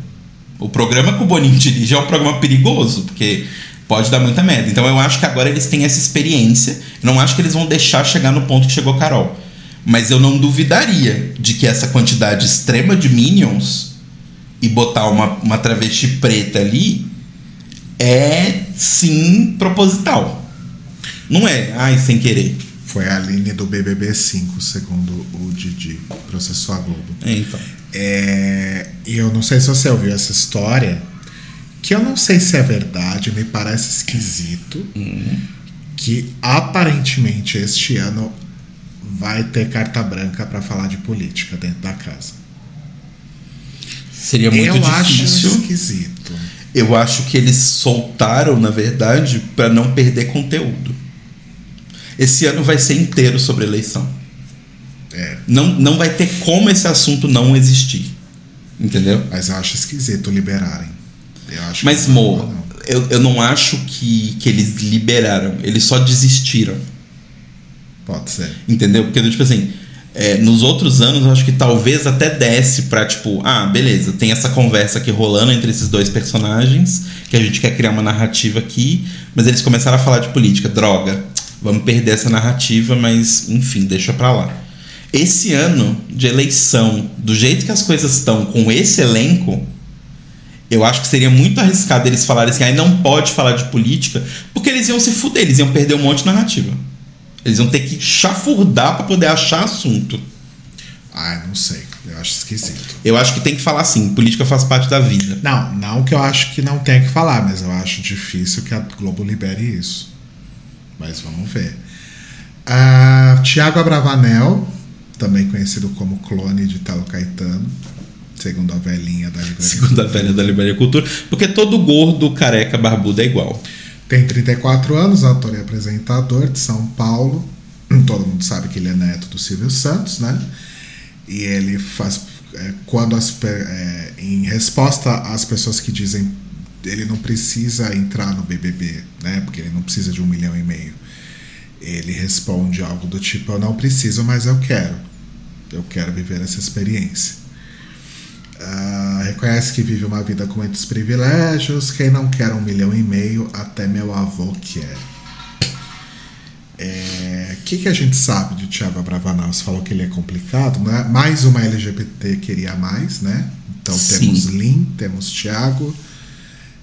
O programa que o Boninho dirige é um programa perigoso, porque pode dar muita merda. Então eu acho que agora eles têm essa experiência. Eu não acho que eles vão deixar chegar no ponto que chegou Carol. Mas eu não duvidaria de que essa quantidade extrema de minions e botar uma, uma travesti preta ali é sim proposital. Não é, ai, sem querer. Foi a Aline do BBB 5, segundo o Didi, processou a Globo. É, então. É, eu não sei se você ouviu essa história, que eu não sei se é verdade, me parece esquisito, Uhum. que aparentemente este ano vai ter carta branca para falar de política dentro da casa. Seria muito eu acho difícil. esquisito. Eu acho que eles soltaram, na verdade, para não perder conteúdo. Esse ano vai ser inteiro sobre eleição. É, Não, não vai ter como esse assunto não existir. Entendeu? mas eu acho esquisito liberarem. Eu acho Mas, Mo, não. eu, eu não acho que, que eles liberaram. Eles só desistiram. Pode ser. Entendeu? Porque, tipo assim, é, nos outros anos eu acho que talvez até desse pra, tipo, ah, beleza, tem essa conversa aqui rolando entre esses dois personagens, que a gente quer criar uma narrativa aqui, mas eles começaram a falar de política. Droga, vamos perder essa narrativa, mas enfim, deixa pra lá. Esse ano de eleição, do jeito que as coisas estão com esse elenco, eu acho que seria muito arriscado eles falarem assim, aí não pode falar de política, porque eles iam se fuder, eles iam perder um monte de narrativa. Eles iam ter que chafurdar pra poder achar assunto. Ai, não sei. Eu acho esquisito. Eu acho que tem que falar assim, política faz parte da vida. Não, não que eu acho que não tenha que falar, mas eu acho difícil que a Globo libere isso. Mas vamos ver. Ah, Tiago Abravanel, também conhecido como clone de Talo Caetano, segundo a velhinha da livraria. Segundo a velha da Livraria Cultura, porque todo gordo, careca, barbudo é igual. Tem 34 anos, ator e apresentador de São Paulo. Todo mundo sabe que ele é neto do Silvio Santos, né? E ele faz. é, quando as, é, em resposta às pessoas que dizem ele não precisa entrar no BBB, né? Porque ele não precisa de um milhão e meio. Ele responde algo do tipo: Eu não preciso, mas eu quero. Eu quero viver essa experiência. Ah, reconhece que vive uma vida com muitos privilégios. Quem não quer um milhão e meio, até meu avô quer. O que, que a gente sabe de Thiago Abravanel? Você falou que ele é complicado, né? Mais uma LGBT queria mais, né? Então Sim. temos Lin, temos Thiago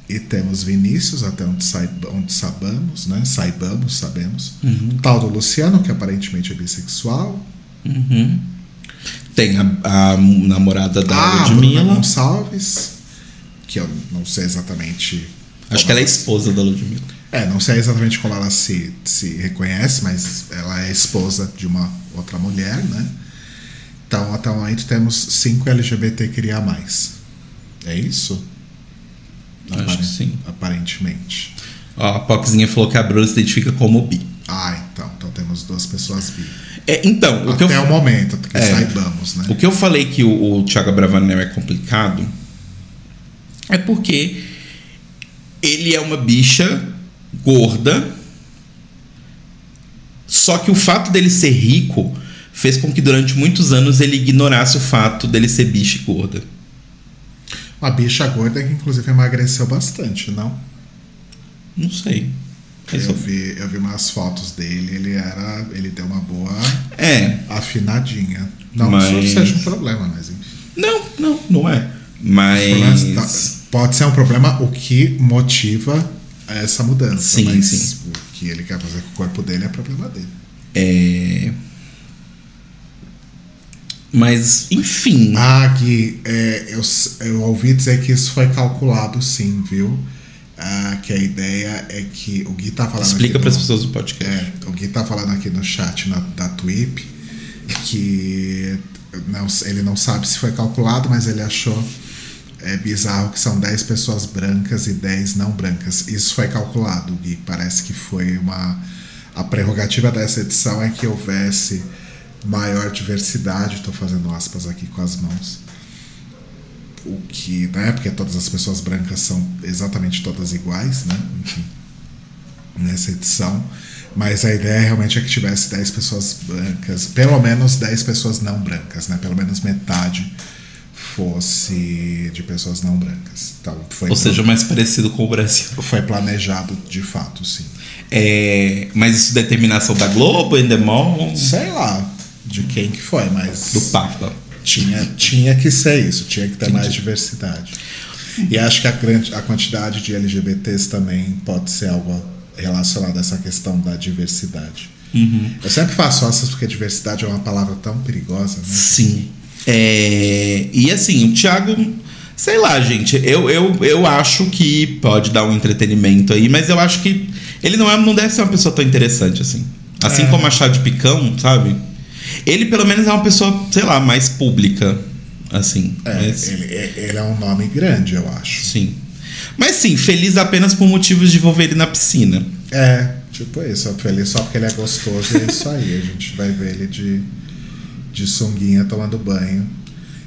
e temos Vinícius, até onde, saiba, onde sabamos, né? Saibamos, sabemos. Tal do Luciano, que aparentemente é bissexual. Uhum. Tem a, a namorada da ah, Bruna Ludmilla. Gonçalves, que eu não sei exatamente. Acho que ela é esposa da Ludmilla. É, não sei exatamente como ela se, se reconhece, mas ela é esposa de uma outra mulher, né? Então, até o momento temos cinco LGBT queria mais. É isso? Acho que sim. Aparentemente. Ó, a Popzinha falou que a Bruna se identifica como bi. Ah, então. Então temos duas pessoas bi. É, então, o que, Até eu, o momento, que É. saibamos, né? o que eu falei que o, o Thiago Bravanel é complicado é porque ele é uma bicha gorda, só que o fato dele ser rico fez com que durante muitos anos ele ignorasse o fato dele ser bicha e gorda. Uma bicha gorda que inclusive emagreceu bastante, não? Não sei. Mas Eu vi, eu vi umas fotos dele, ele era. ele deu uma boa É, afinadinha. Não Mas- que isso seja um problema, mas enfim. não, não, não é. Problemas- Mas. tá- Pode ser um problema o que motiva essa mudança. Sim, mas sim. o que ele quer fazer com o corpo dele é problema dele. É... Mas, enfim. Ah, Gui, é, eu, eu ouvi dizer que isso foi calculado sim, viu? Ah, que a ideia é que o Gui tá falando Explica para as pessoas do podcast. É, o Gui tá falando aqui no chat na- da Twip que não, ele não sabe se foi calculado, mas ele achou é, bizarro que são 10 pessoas brancas e 10 não brancas. Isso foi calculado, Gui. Parece que foi uma. A prerrogativa dessa edição é que houvesse maior diversidade. Estou fazendo aspas aqui com as mãos. O que, né? Porque todas as pessoas brancas são exatamente todas iguais, né? Enfim nessa edição. Mas a ideia realmente é que tivesse 10 pessoas brancas, pelo menos 10 pessoas não brancas, né? Pelo menos metade fosse de pessoas não brancas. Então foi, Ou seja, mais parecido com o Brasil. foi planejado de fato, sim. É, mas isso é determinação da Globo, Endemol, Sei lá de quem que foi, mas do Papa. Tinha, tinha que ser isso, tinha que ter mais diversidade. E acho que a, grande, a quantidade de LGBTs também pode ser algo relacionado a essa questão da diversidade. Eu sempre faço essas porque diversidade é uma palavra tão perigosa, né? Sim. É, e assim, o Thiago, sei lá, gente, eu, eu, eu acho que pode dar um entretenimento aí, mas eu acho que ele não, é, não deve ser uma pessoa tão interessante assim. Assim É. como a Chá de Picão, sabe? Ele pelo menos é uma pessoa, sei lá, mais pública. Assim. É, mas- ele, ele é um nome grande, eu acho. Sim. Mas sim, feliz apenas por motivos de envolver ele na piscina. É, tipo isso, feliz só porque ele é gostoso e é isso aí. A gente vai ver ele de, de sunguinha tomando banho.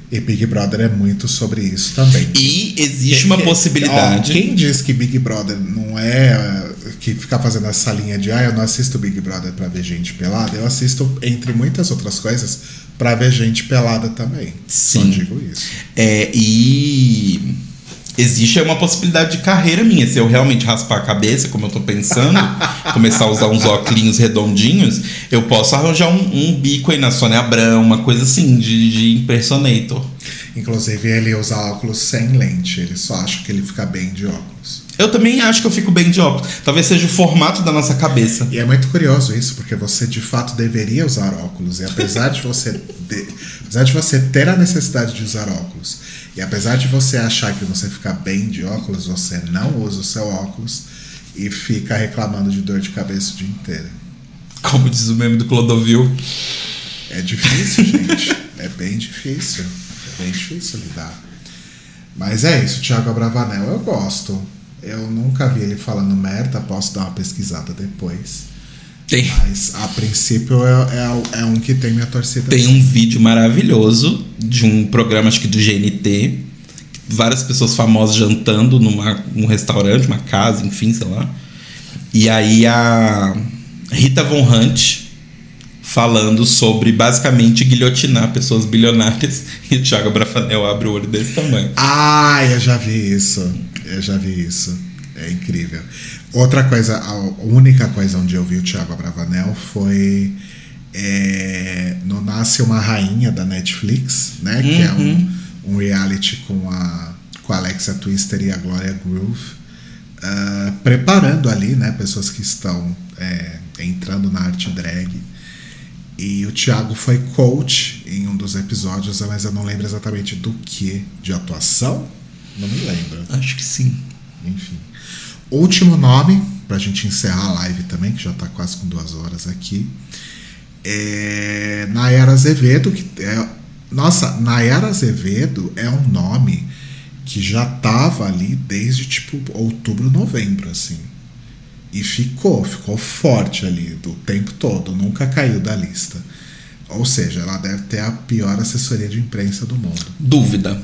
E Big Brother é muito sobre isso também. E existe uma Que- que- possibilidade. ó, quem diz que Big Brother não é. Que fica fazendo essa linha de ah, eu não assisto Big Brother pra ver gente pelada, eu assisto, entre muitas outras coisas, pra ver gente pelada também. Só Sim. digo isso. É, e existe uma possibilidade de carreira minha. Se eu realmente raspar a cabeça, como eu tô pensando, começar a usar uns óculos redondinhos, eu posso arranjar um, um bico aí na Sônia Abrão, uma coisa assim, de, de impersonator. Inclusive, ele usa óculos sem lente, ele só acha que ele fica bem de óculos. Eu também acho que eu fico bem de óculos. Talvez seja o formato da nossa cabeça. E é muito curioso isso, porque você de fato deveria usar óculos. E apesar de você, de- apesar de você ter a necessidade de usar óculos, e apesar de você achar que você fica bem de óculos, você não usa o seu óculos e fica reclamando de dor de cabeça o dia inteiro. Como diz o meme do Clodovil. É difícil, gente. É bem difícil. É bem difícil lidar. Mas é isso, Thiago Abravanel eu gosto. Eu nunca vi ele falando merda, posso dar uma pesquisada depois. Tem, Mas a princípio é, é, é um que tem minha torcida. tem um vídeo maravilhoso de um programa, acho que do GNT. Várias pessoas famosas jantando numa, num restaurante, uma casa, enfim, sei lá. E aí a Rita Von Hunt falando sobre basicamente guilhotinar pessoas bilionárias. E o Thiago Brafanel abre o olho desse tamanho. Ah, eu já vi isso. Eu já vi isso. É incrível. Outra coisa, a única coisa onde eu vi o Thiago Abravanel foi é, no Nasce uma Rainha da Netflix, né? Que é um, um reality com a, com a Alexia Twister e a Gloria Groove. ah, preparando ali, né? Pessoas que estão é, entrando na arte drag. E o Thiago foi coach em um dos episódios, mas eu não lembro exatamente do que. De atuação? Não me lembro. Acho que sim. Enfim. Último nome, pra gente encerrar a live também, que já tá quase com duas horas aqui. É Nayara Azevedo, que é. Nossa, Nayara Azevedo é um nome que já tava ali desde tipo outubro, novembro, assim. E ficou, ficou forte ali do tempo todo, nunca caiu da lista. Ou seja, ela deve ter a pior assessoria de imprensa do mundo. Dúvida.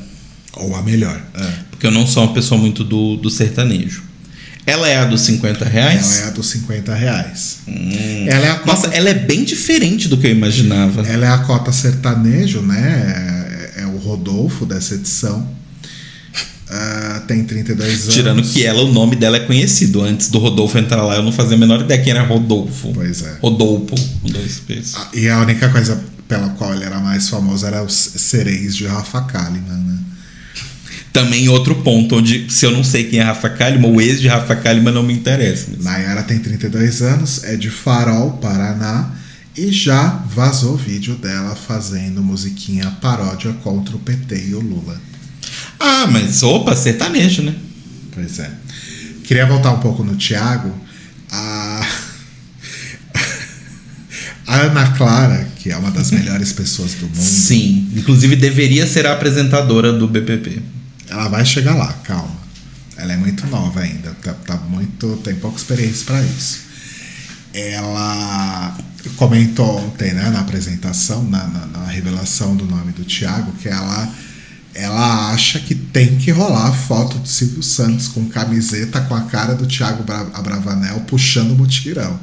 Ou a melhor. É. Porque eu não sou uma pessoa muito do, do sertanejo. Ela é a dos 50 reais? Ela é a dos 50 reais. Hum. Ela é a Nossa, ela é bem diferente do que eu imaginava. Ela é a cota sertanejo, né? É, é o Rodolfo dessa edição. Ah, tem 32 anos. Tirando que ela, o nome dela é conhecido. Antes do Rodolfo entrar lá, eu não fazia a menor ideia quem era Rodolfo. Pois é. Rodolfo, com dois P's. Ah, E a única coisa pela qual ele era mais famoso era os sereis de Rafa Kalimann, né? Também outro ponto, onde se eu não sei quem é Rafa Kalimann, o ex de Rafa Kalimann não me interessa. Nayara tem 32 anos, é de Farol, Paraná, E já vazou vídeo dela fazendo musiquinha paródia contra o PT e o Lula. Ah, mas opa, sertanejo, né? Pois é. Queria voltar um pouco no Thiago. A, a Ana Clara, que é uma das melhores pessoas do mundo, Sim. Inclusive deveria ser a apresentadora do BPP. ela vai chegar lá, calma. Ela é muito nova ainda, tá, tá muito, tem pouca experiência para isso. Ela comentou ontem, né, na apresentação, na, na, na revelação do nome do Thiago, que ela, ela acha que tem que rolar a foto do Silvio Santos com camiseta com a cara do Thiago Bra Abravanel puxando o mutirão.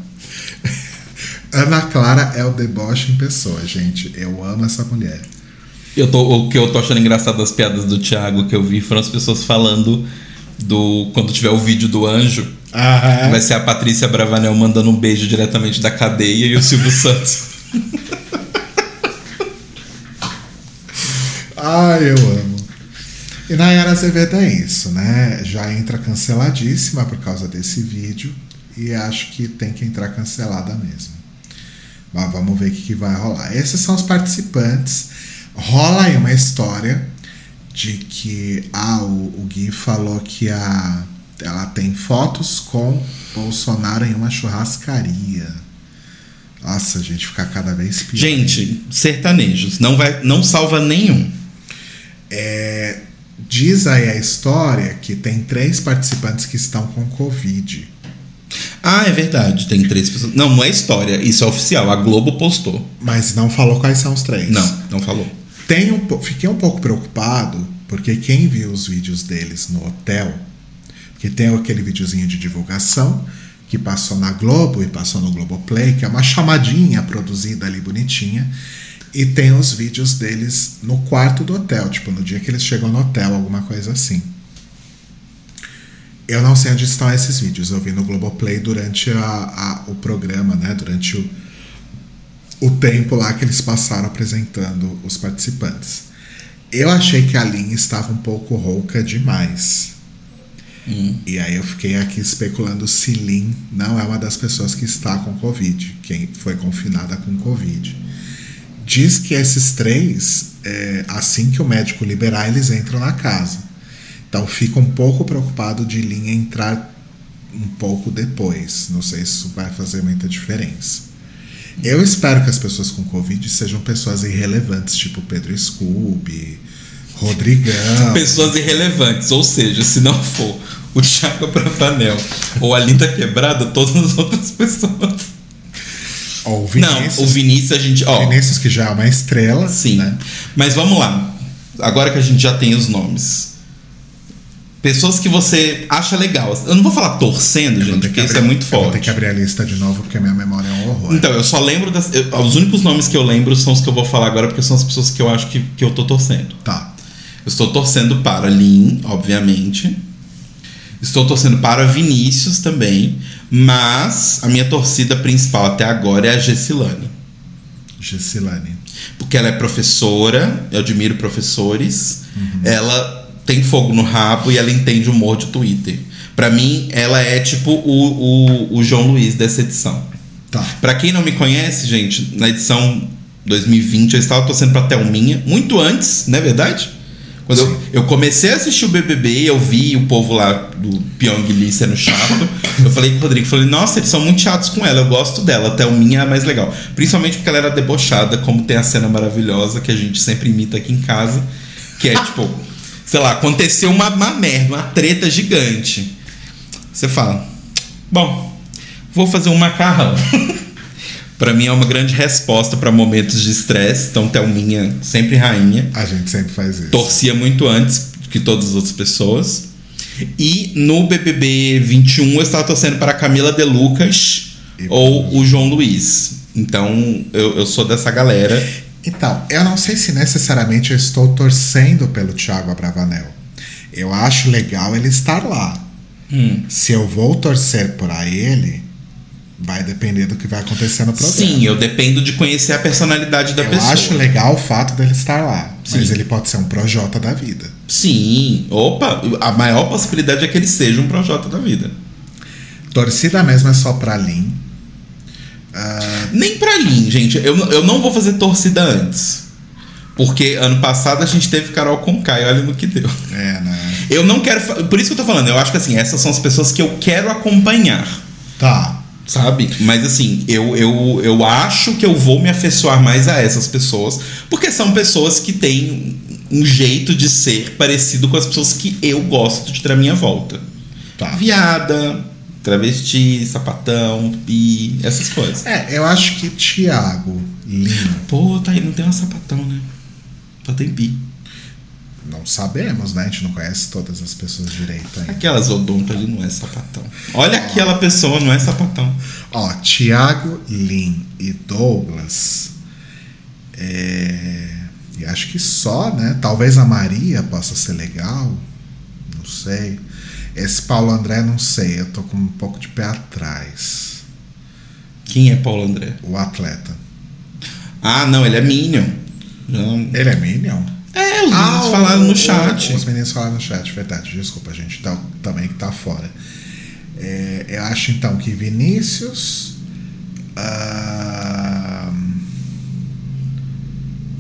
Ana Clara é o deboche em pessoa, gente. Eu amo essa mulher. Eu tô, o que eu tô achando engraçado das piadas do Thiago que eu vi foram as pessoas falando do. Quando tiver o vídeo do anjo, Ah, vai ser a Patrícia Bravanel mandando um beijo diretamente da cadeia e o Silvio Santos. Ai, eu amo. E Nayara Azevedo é isso, né? Já entra canceladíssima por causa desse vídeo. E acho que tem que entrar cancelada mesmo. Mas vamos ver o que, que vai rolar. Esses são os participantes. Rola aí uma história de que ah, o, o Gui falou que a, ela tem fotos com Bolsonaro em uma churrascaria. Nossa, gente, ficar cada vez pior. Gente, sertanejos. Não, vai, não salva nenhum. É, diz aí a história que tem três participantes que estão com Covid. Ah, é verdade. Tem três pessoas. Não, não é história. Isso é oficial. A Globo postou. Mas não falou quais são os três. Não, não falou. Tenho, um fiquei um pouco preocupado, porque quem viu os vídeos deles no hotel, porque tem aquele videozinho de divulgação que passou na Globo e passou no Globoplay, que é uma chamadinha produzida ali bonitinha, e tem os vídeos deles no quarto do hotel, tipo, no dia que eles chegam no hotel, alguma coisa assim. Eu não sei onde estão esses vídeos, eu vi no Globoplay durante a, a- o programa, né, durante o, o tempo lá que eles passaram apresentando os participantes. Eu achei que a Lin estava um pouco rouca demais. E aí eu fiquei aqui especulando se Lin não é uma das pessoas que está com Covid, quem foi confinada com Covid. Diz que esses três, é, assim que o médico liberar, eles entram na casa. Então fico um pouco preocupado de Lin entrar um pouco depois. Não sei se isso vai fazer muita diferença. Eu espero que as pessoas com Covid sejam pessoas irrelevantes, tipo Pedro Scooby, Rodrigão. Pessoas irrelevantes. Ou seja, se não for o Thiago Bravanel ou a Linda Quebrada, todas as outras pessoas. Ou o Vinícius. Não, o Vinícius a gente. Ó, Vinícius, que já é uma estrela. Sim. Né? Mas vamos lá. Agora que a gente já tem os nomes. Pessoas que você acha legal. Eu não vou falar torcendo, Eu gente, porque que isso é muito eu Vou ter forte. que abrir a lista de novo, porque a minha memória é um horror. Então, eu só lembro das. eu- os únicos nomes que eu lembro são os que eu vou falar agora, porque são as pessoas que eu acho que, que eu tô torcendo. Tá. Eu estou torcendo para Lin, obviamente. Estou torcendo para Vinícius também. Mas a minha torcida principal até agora é a Gessilane. Gessilane. Porque ela é professora, eu admiro professores. Ela tem fogo no rabo e ela entende o humor de Twitter. Pra mim, ela é tipo o, o, o João Luiz dessa edição. Tá. Pra quem não me conhece, gente, na edição 2020 eu estava torcendo pra Thelminha, muito antes, não é verdade? Quando eu, eu comecei a assistir o BBB, eu vi o povo lá do Pyong Lee sendo chato. eu falei com o Rodrigo, falei, nossa, eles são muito chatos com ela, eu gosto dela, a Thelminha é a mais legal. Principalmente porque ela era debochada, como tem a cena maravilhosa que a gente sempre imita aqui em casa, que é tipo, sei lá, aconteceu uma, uma merda, uma treta gigante. Você fala, bom, vou fazer um macarrão. Pra mim é uma grande resposta pra momentos de estresse. Então, Thelminha, sempre rainha. A gente sempre faz isso. Torcia muito antes que todas as outras pessoas. E no BBB 21 eu estava torcendo para Camila De Lucas E- ou o João Luiz. Então eu, eu sou dessa galera. Então, eu não sei se necessariamente eu estou torcendo pelo Thiago Abravanel. Eu acho legal ele estar lá. Hum. Se eu vou torcer por a ele, vai depender do que vai acontecer no programa. Sim, eu dependo de conhecer a personalidade da eu pessoa. acho legal o fato dele estar lá. Mas Sim. ele pode ser um projota da vida. Sim, opa, a maior possibilidade é que ele seja um Projota da vida. Torcida mesmo é só pra Lin. Ah, Nem pra Lin, gente. Eu, eu não vou fazer torcida antes. Porque ano passado a gente teve Carol com Kai, olha no que deu. é, né? Eu não quero. Por isso que eu tô falando, eu acho que assim, essas são as pessoas que eu quero acompanhar. Tá. Sabe? Mas assim, eu, eu, eu acho que eu vou me afeiçoar mais a essas pessoas, porque são pessoas que têm um jeito de ser parecido com as pessoas que eu gosto de ter à minha volta. Tá. Viada, travesti, sapatão, bi, essas coisas. É, eu acho que Thiago, Lin, Pô, tá aí, não tem uma sapatão, né? Só tem bi. Não sabemos, né? A gente não conhece todas as pessoas direito ainda. Aquelas odontas ali não é sapatão. Olha aquela pessoa, não é sapatão. Ó, Thiago, Lin e Douglas. É, e acho que só, né? Talvez a Maria possa ser legal. Não sei. Esse Paulo André, não sei. Eu tô com um pouco de pé atrás. Quem é Paulo André? O atleta. Ah, não, ele é Minion. Não. Ele é Minion? É, os meninos Ah, falaram no chat. Os meninos falaram no chat, verdade. Desculpa, a gente tá, também que tá fora. É, eu acho então que Vinícius. ah,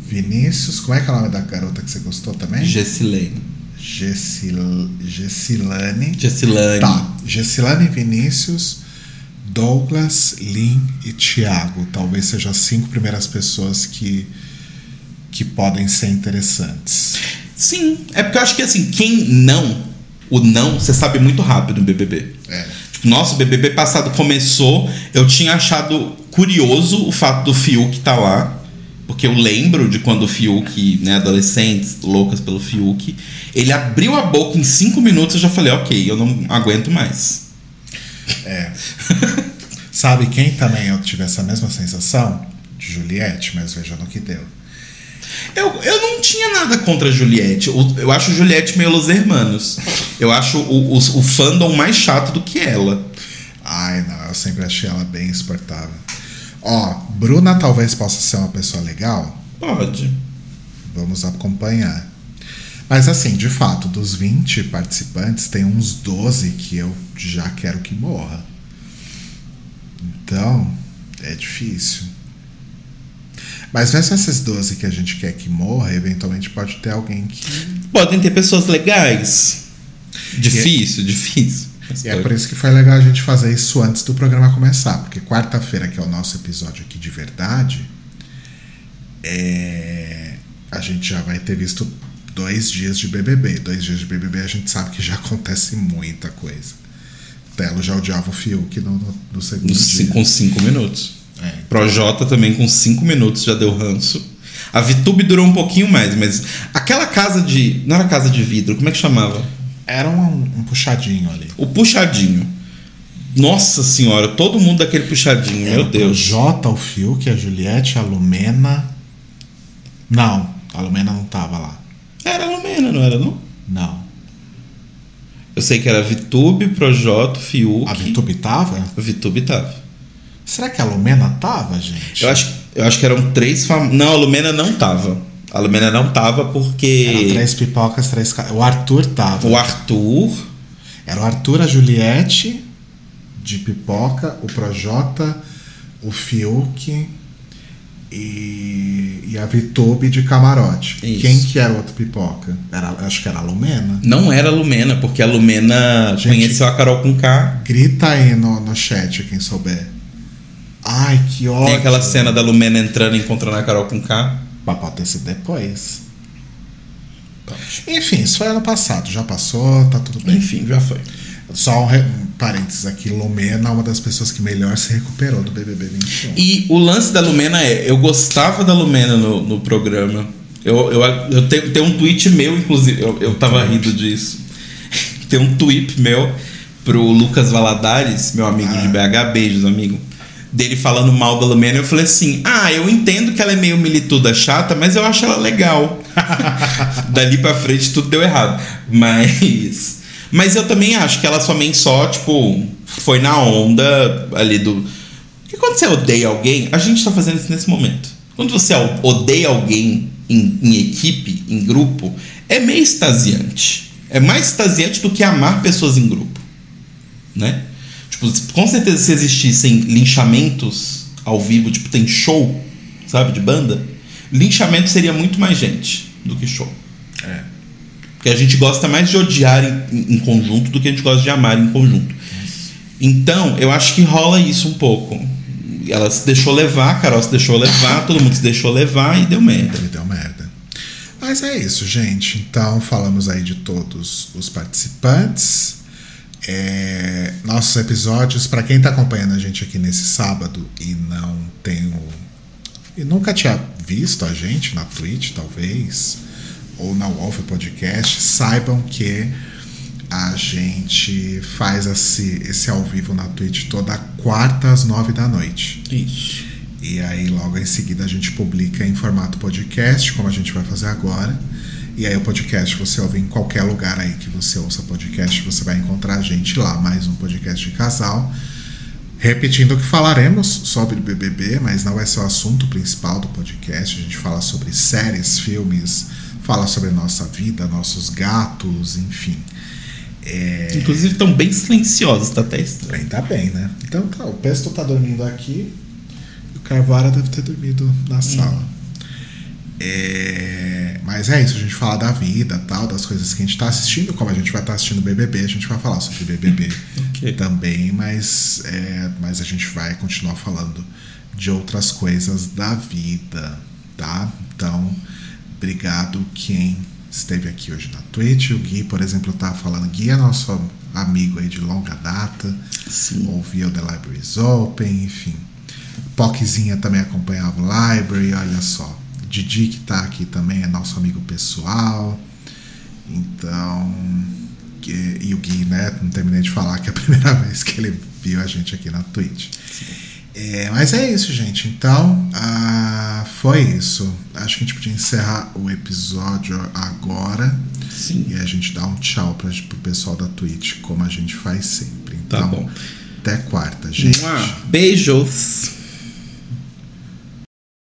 Vinícius, como é que é o nome da garota que você gostou também? Gessilane. Gessil, Gessilane. Gessilane. Tá, Gessilane, Vinícius, Douglas, Lin e Thiago. Talvez sejam as cinco primeiras pessoas que, que podem ser interessantes. Sim, é porque eu acho que assim, quem não, o não, você sabe muito rápido no BBB. É. Tipo, nossa, o BBB passado começou, eu tinha achado curioso o fato do Fiuk estar lá, porque eu lembro de quando o Fiuk, né, adolescentes loucas pelo Fiuk, ele abriu a boca em cinco minutos eu já falei, ok, eu não aguento mais. É. Sabe quem também eu tive essa mesma sensação? De Juliette, mas veja no que deu. Eu, eu não tinha nada contra a Juliette. Eu, eu acho Juliette meio Los Hermanos. Eu acho o, o, o fandom mais chato do que ela. Ai, não, eu sempre achei ela bem exportável. Ó, Bruna talvez possa ser uma pessoa legal. Pode. Vamos acompanhar. Mas assim, de fato, dos 20 participantes, tem uns 12 que eu já quero que morra. Então, é difícil. Mas mesmo esses 12 que a gente quer que morra, eventualmente pode ter alguém que. Podem ter pessoas legais. Difícil, difícil. Mas E é por isso que foi legal a gente fazer isso antes do programa começar. Porque quarta-feira, que é o nosso episódio aqui de verdade, é, a gente já vai ter visto dois dias de BBB. Dois dias de BBB a gente sabe que já acontece muita coisa. Telo já odiava o Fiuk no, no, no segundo Nos dia. com cinco minutos. É. Projota também com cinco minutos já deu ranço. A Vitube durou um pouquinho mais, mas aquela casa de. Não era casa de vidro, como é que chamava? Era um, um puxadinho ali. O puxadinho. Nossa senhora, todo mundo daquele puxadinho, Era meu o Deus. Jota, o Fiuk, a Juliette, a Lumena. Não, a Lumena não tava lá. Era Lumena, não era não? Não. Eu sei que era Vitube, Projota, Fiuk. A Vitube tava? A Vitube tava. Será que a Lumena tava, gente? Eu acho, eu acho que eram três fam... Não, a Lumena não tava. A Lumena não tava porque. Eram três pipocas, três. O Arthur tava. O Arthur. Era o Arthur, a Juliette de pipoca, o Projota, o Fiuk e, e a Vitube de camarote. Isso. Quem que era o outro pipoca? Era, acho que era a Lumena. Não era a Lumena, porque a Lumena Gente. conheceu a Carol com K. Grita aí no, no chat quem souber. Ai, que ódio. Tem aquela cena da Lumena entrando e encontrando a Carol com K. Mas pode ter sido depois. Enfim, isso foi ano passado, já passou, tá tudo bem. Enfim, já foi. Só um, re- um parênteses aqui, Lumena é uma das pessoas que melhor se recuperou do BBB 21. E o lance da Lumena é, eu gostava da Lumena no, no programa. Eu, eu, eu tenho, tem um tweet meu, inclusive, eu, eu tava rindo disso. tem um tweet meu pro Lucas Valadares, meu amigo de BH, beijos, amigo. Dele falando mal da Lumena, eu falei assim: Ah, eu entendo que ela é meio milituda chata, mas eu acho ela legal. Dali pra frente tudo deu errado. Mas. Mas eu também acho que ela somente só, tipo, foi na onda ali do. Porque quando você odeia alguém, a gente tá fazendo isso nesse momento. Quando você odeia alguém em, em equipe, em grupo, é meio extasiante. É mais extasiante do que amar pessoas em grupo. Né? Tipo, com certeza se existissem linchamentos ao vivo, tipo, tem show, sabe, de banda, linchamento seria muito mais gente do que show. É. Porque a gente gosta mais de odiar em, em conjunto do que a gente gosta de amar em conjunto. Então, eu acho que rola isso um pouco. Ela se deixou levar, a Carol se deixou levar, todo mundo se deixou levar e deu merda. E deu merda. Mas é isso, gente. Então, falamos aí de todos os participantes. É, nossos episódios, para quem tá acompanhando a gente aqui nesse sábado e não tem o. e nunca tinha visto a gente na Twitch, talvez, ou na Wolf Podcast, saibam que a gente faz esse, esse ao vivo na Twitch toda quarta às nove da noite. Isso. E aí, logo em seguida, a gente publica em formato podcast, como a gente vai fazer agora. E aí, o podcast você ouve em qualquer lugar aí que você ouça podcast, você vai encontrar a gente lá. Mais um podcast de casal. Repetindo que falaremos sobre BBB, mas não vai ser o assunto principal do podcast. A gente fala sobre séries, filmes, fala sobre nossa vida, nossos gatos, enfim. É... Inclusive estão bem silenciosos, tá até estranho. Bem, tá bem, né? Então tá, o Pesto tá dormindo aqui e o Carvara deve ter dormido na sala. É, Mas é isso, a gente fala da vida, tal, das coisas que a gente tá assistindo, como a gente vai estar assistindo BBB, a gente vai falar sobre BBB Ok. também, mas, é, mas a gente vai continuar falando de outras coisas da vida, tá? Então, obrigado quem esteve aqui hoje na Twitch. O Gui, por exemplo, tá falando, Gui é nosso amigo aí de longa data, Sim. ouvia o The Libraries Open, enfim. Poczinha também acompanhava o Library, olha só. Didi que tá aqui também é nosso amigo pessoal. Então. que- e o Gui, né? Não terminei de falar que é a primeira vez que ele viu a gente aqui na Twitch. É, mas é isso, gente. Então, ah, foi isso. Acho que a gente podia encerrar o episódio agora. Sim. E a gente dá um tchau pra, pro pessoal da Twitch, como a gente faz sempre. Tá Então, bom. Até quarta, gente. Beijos.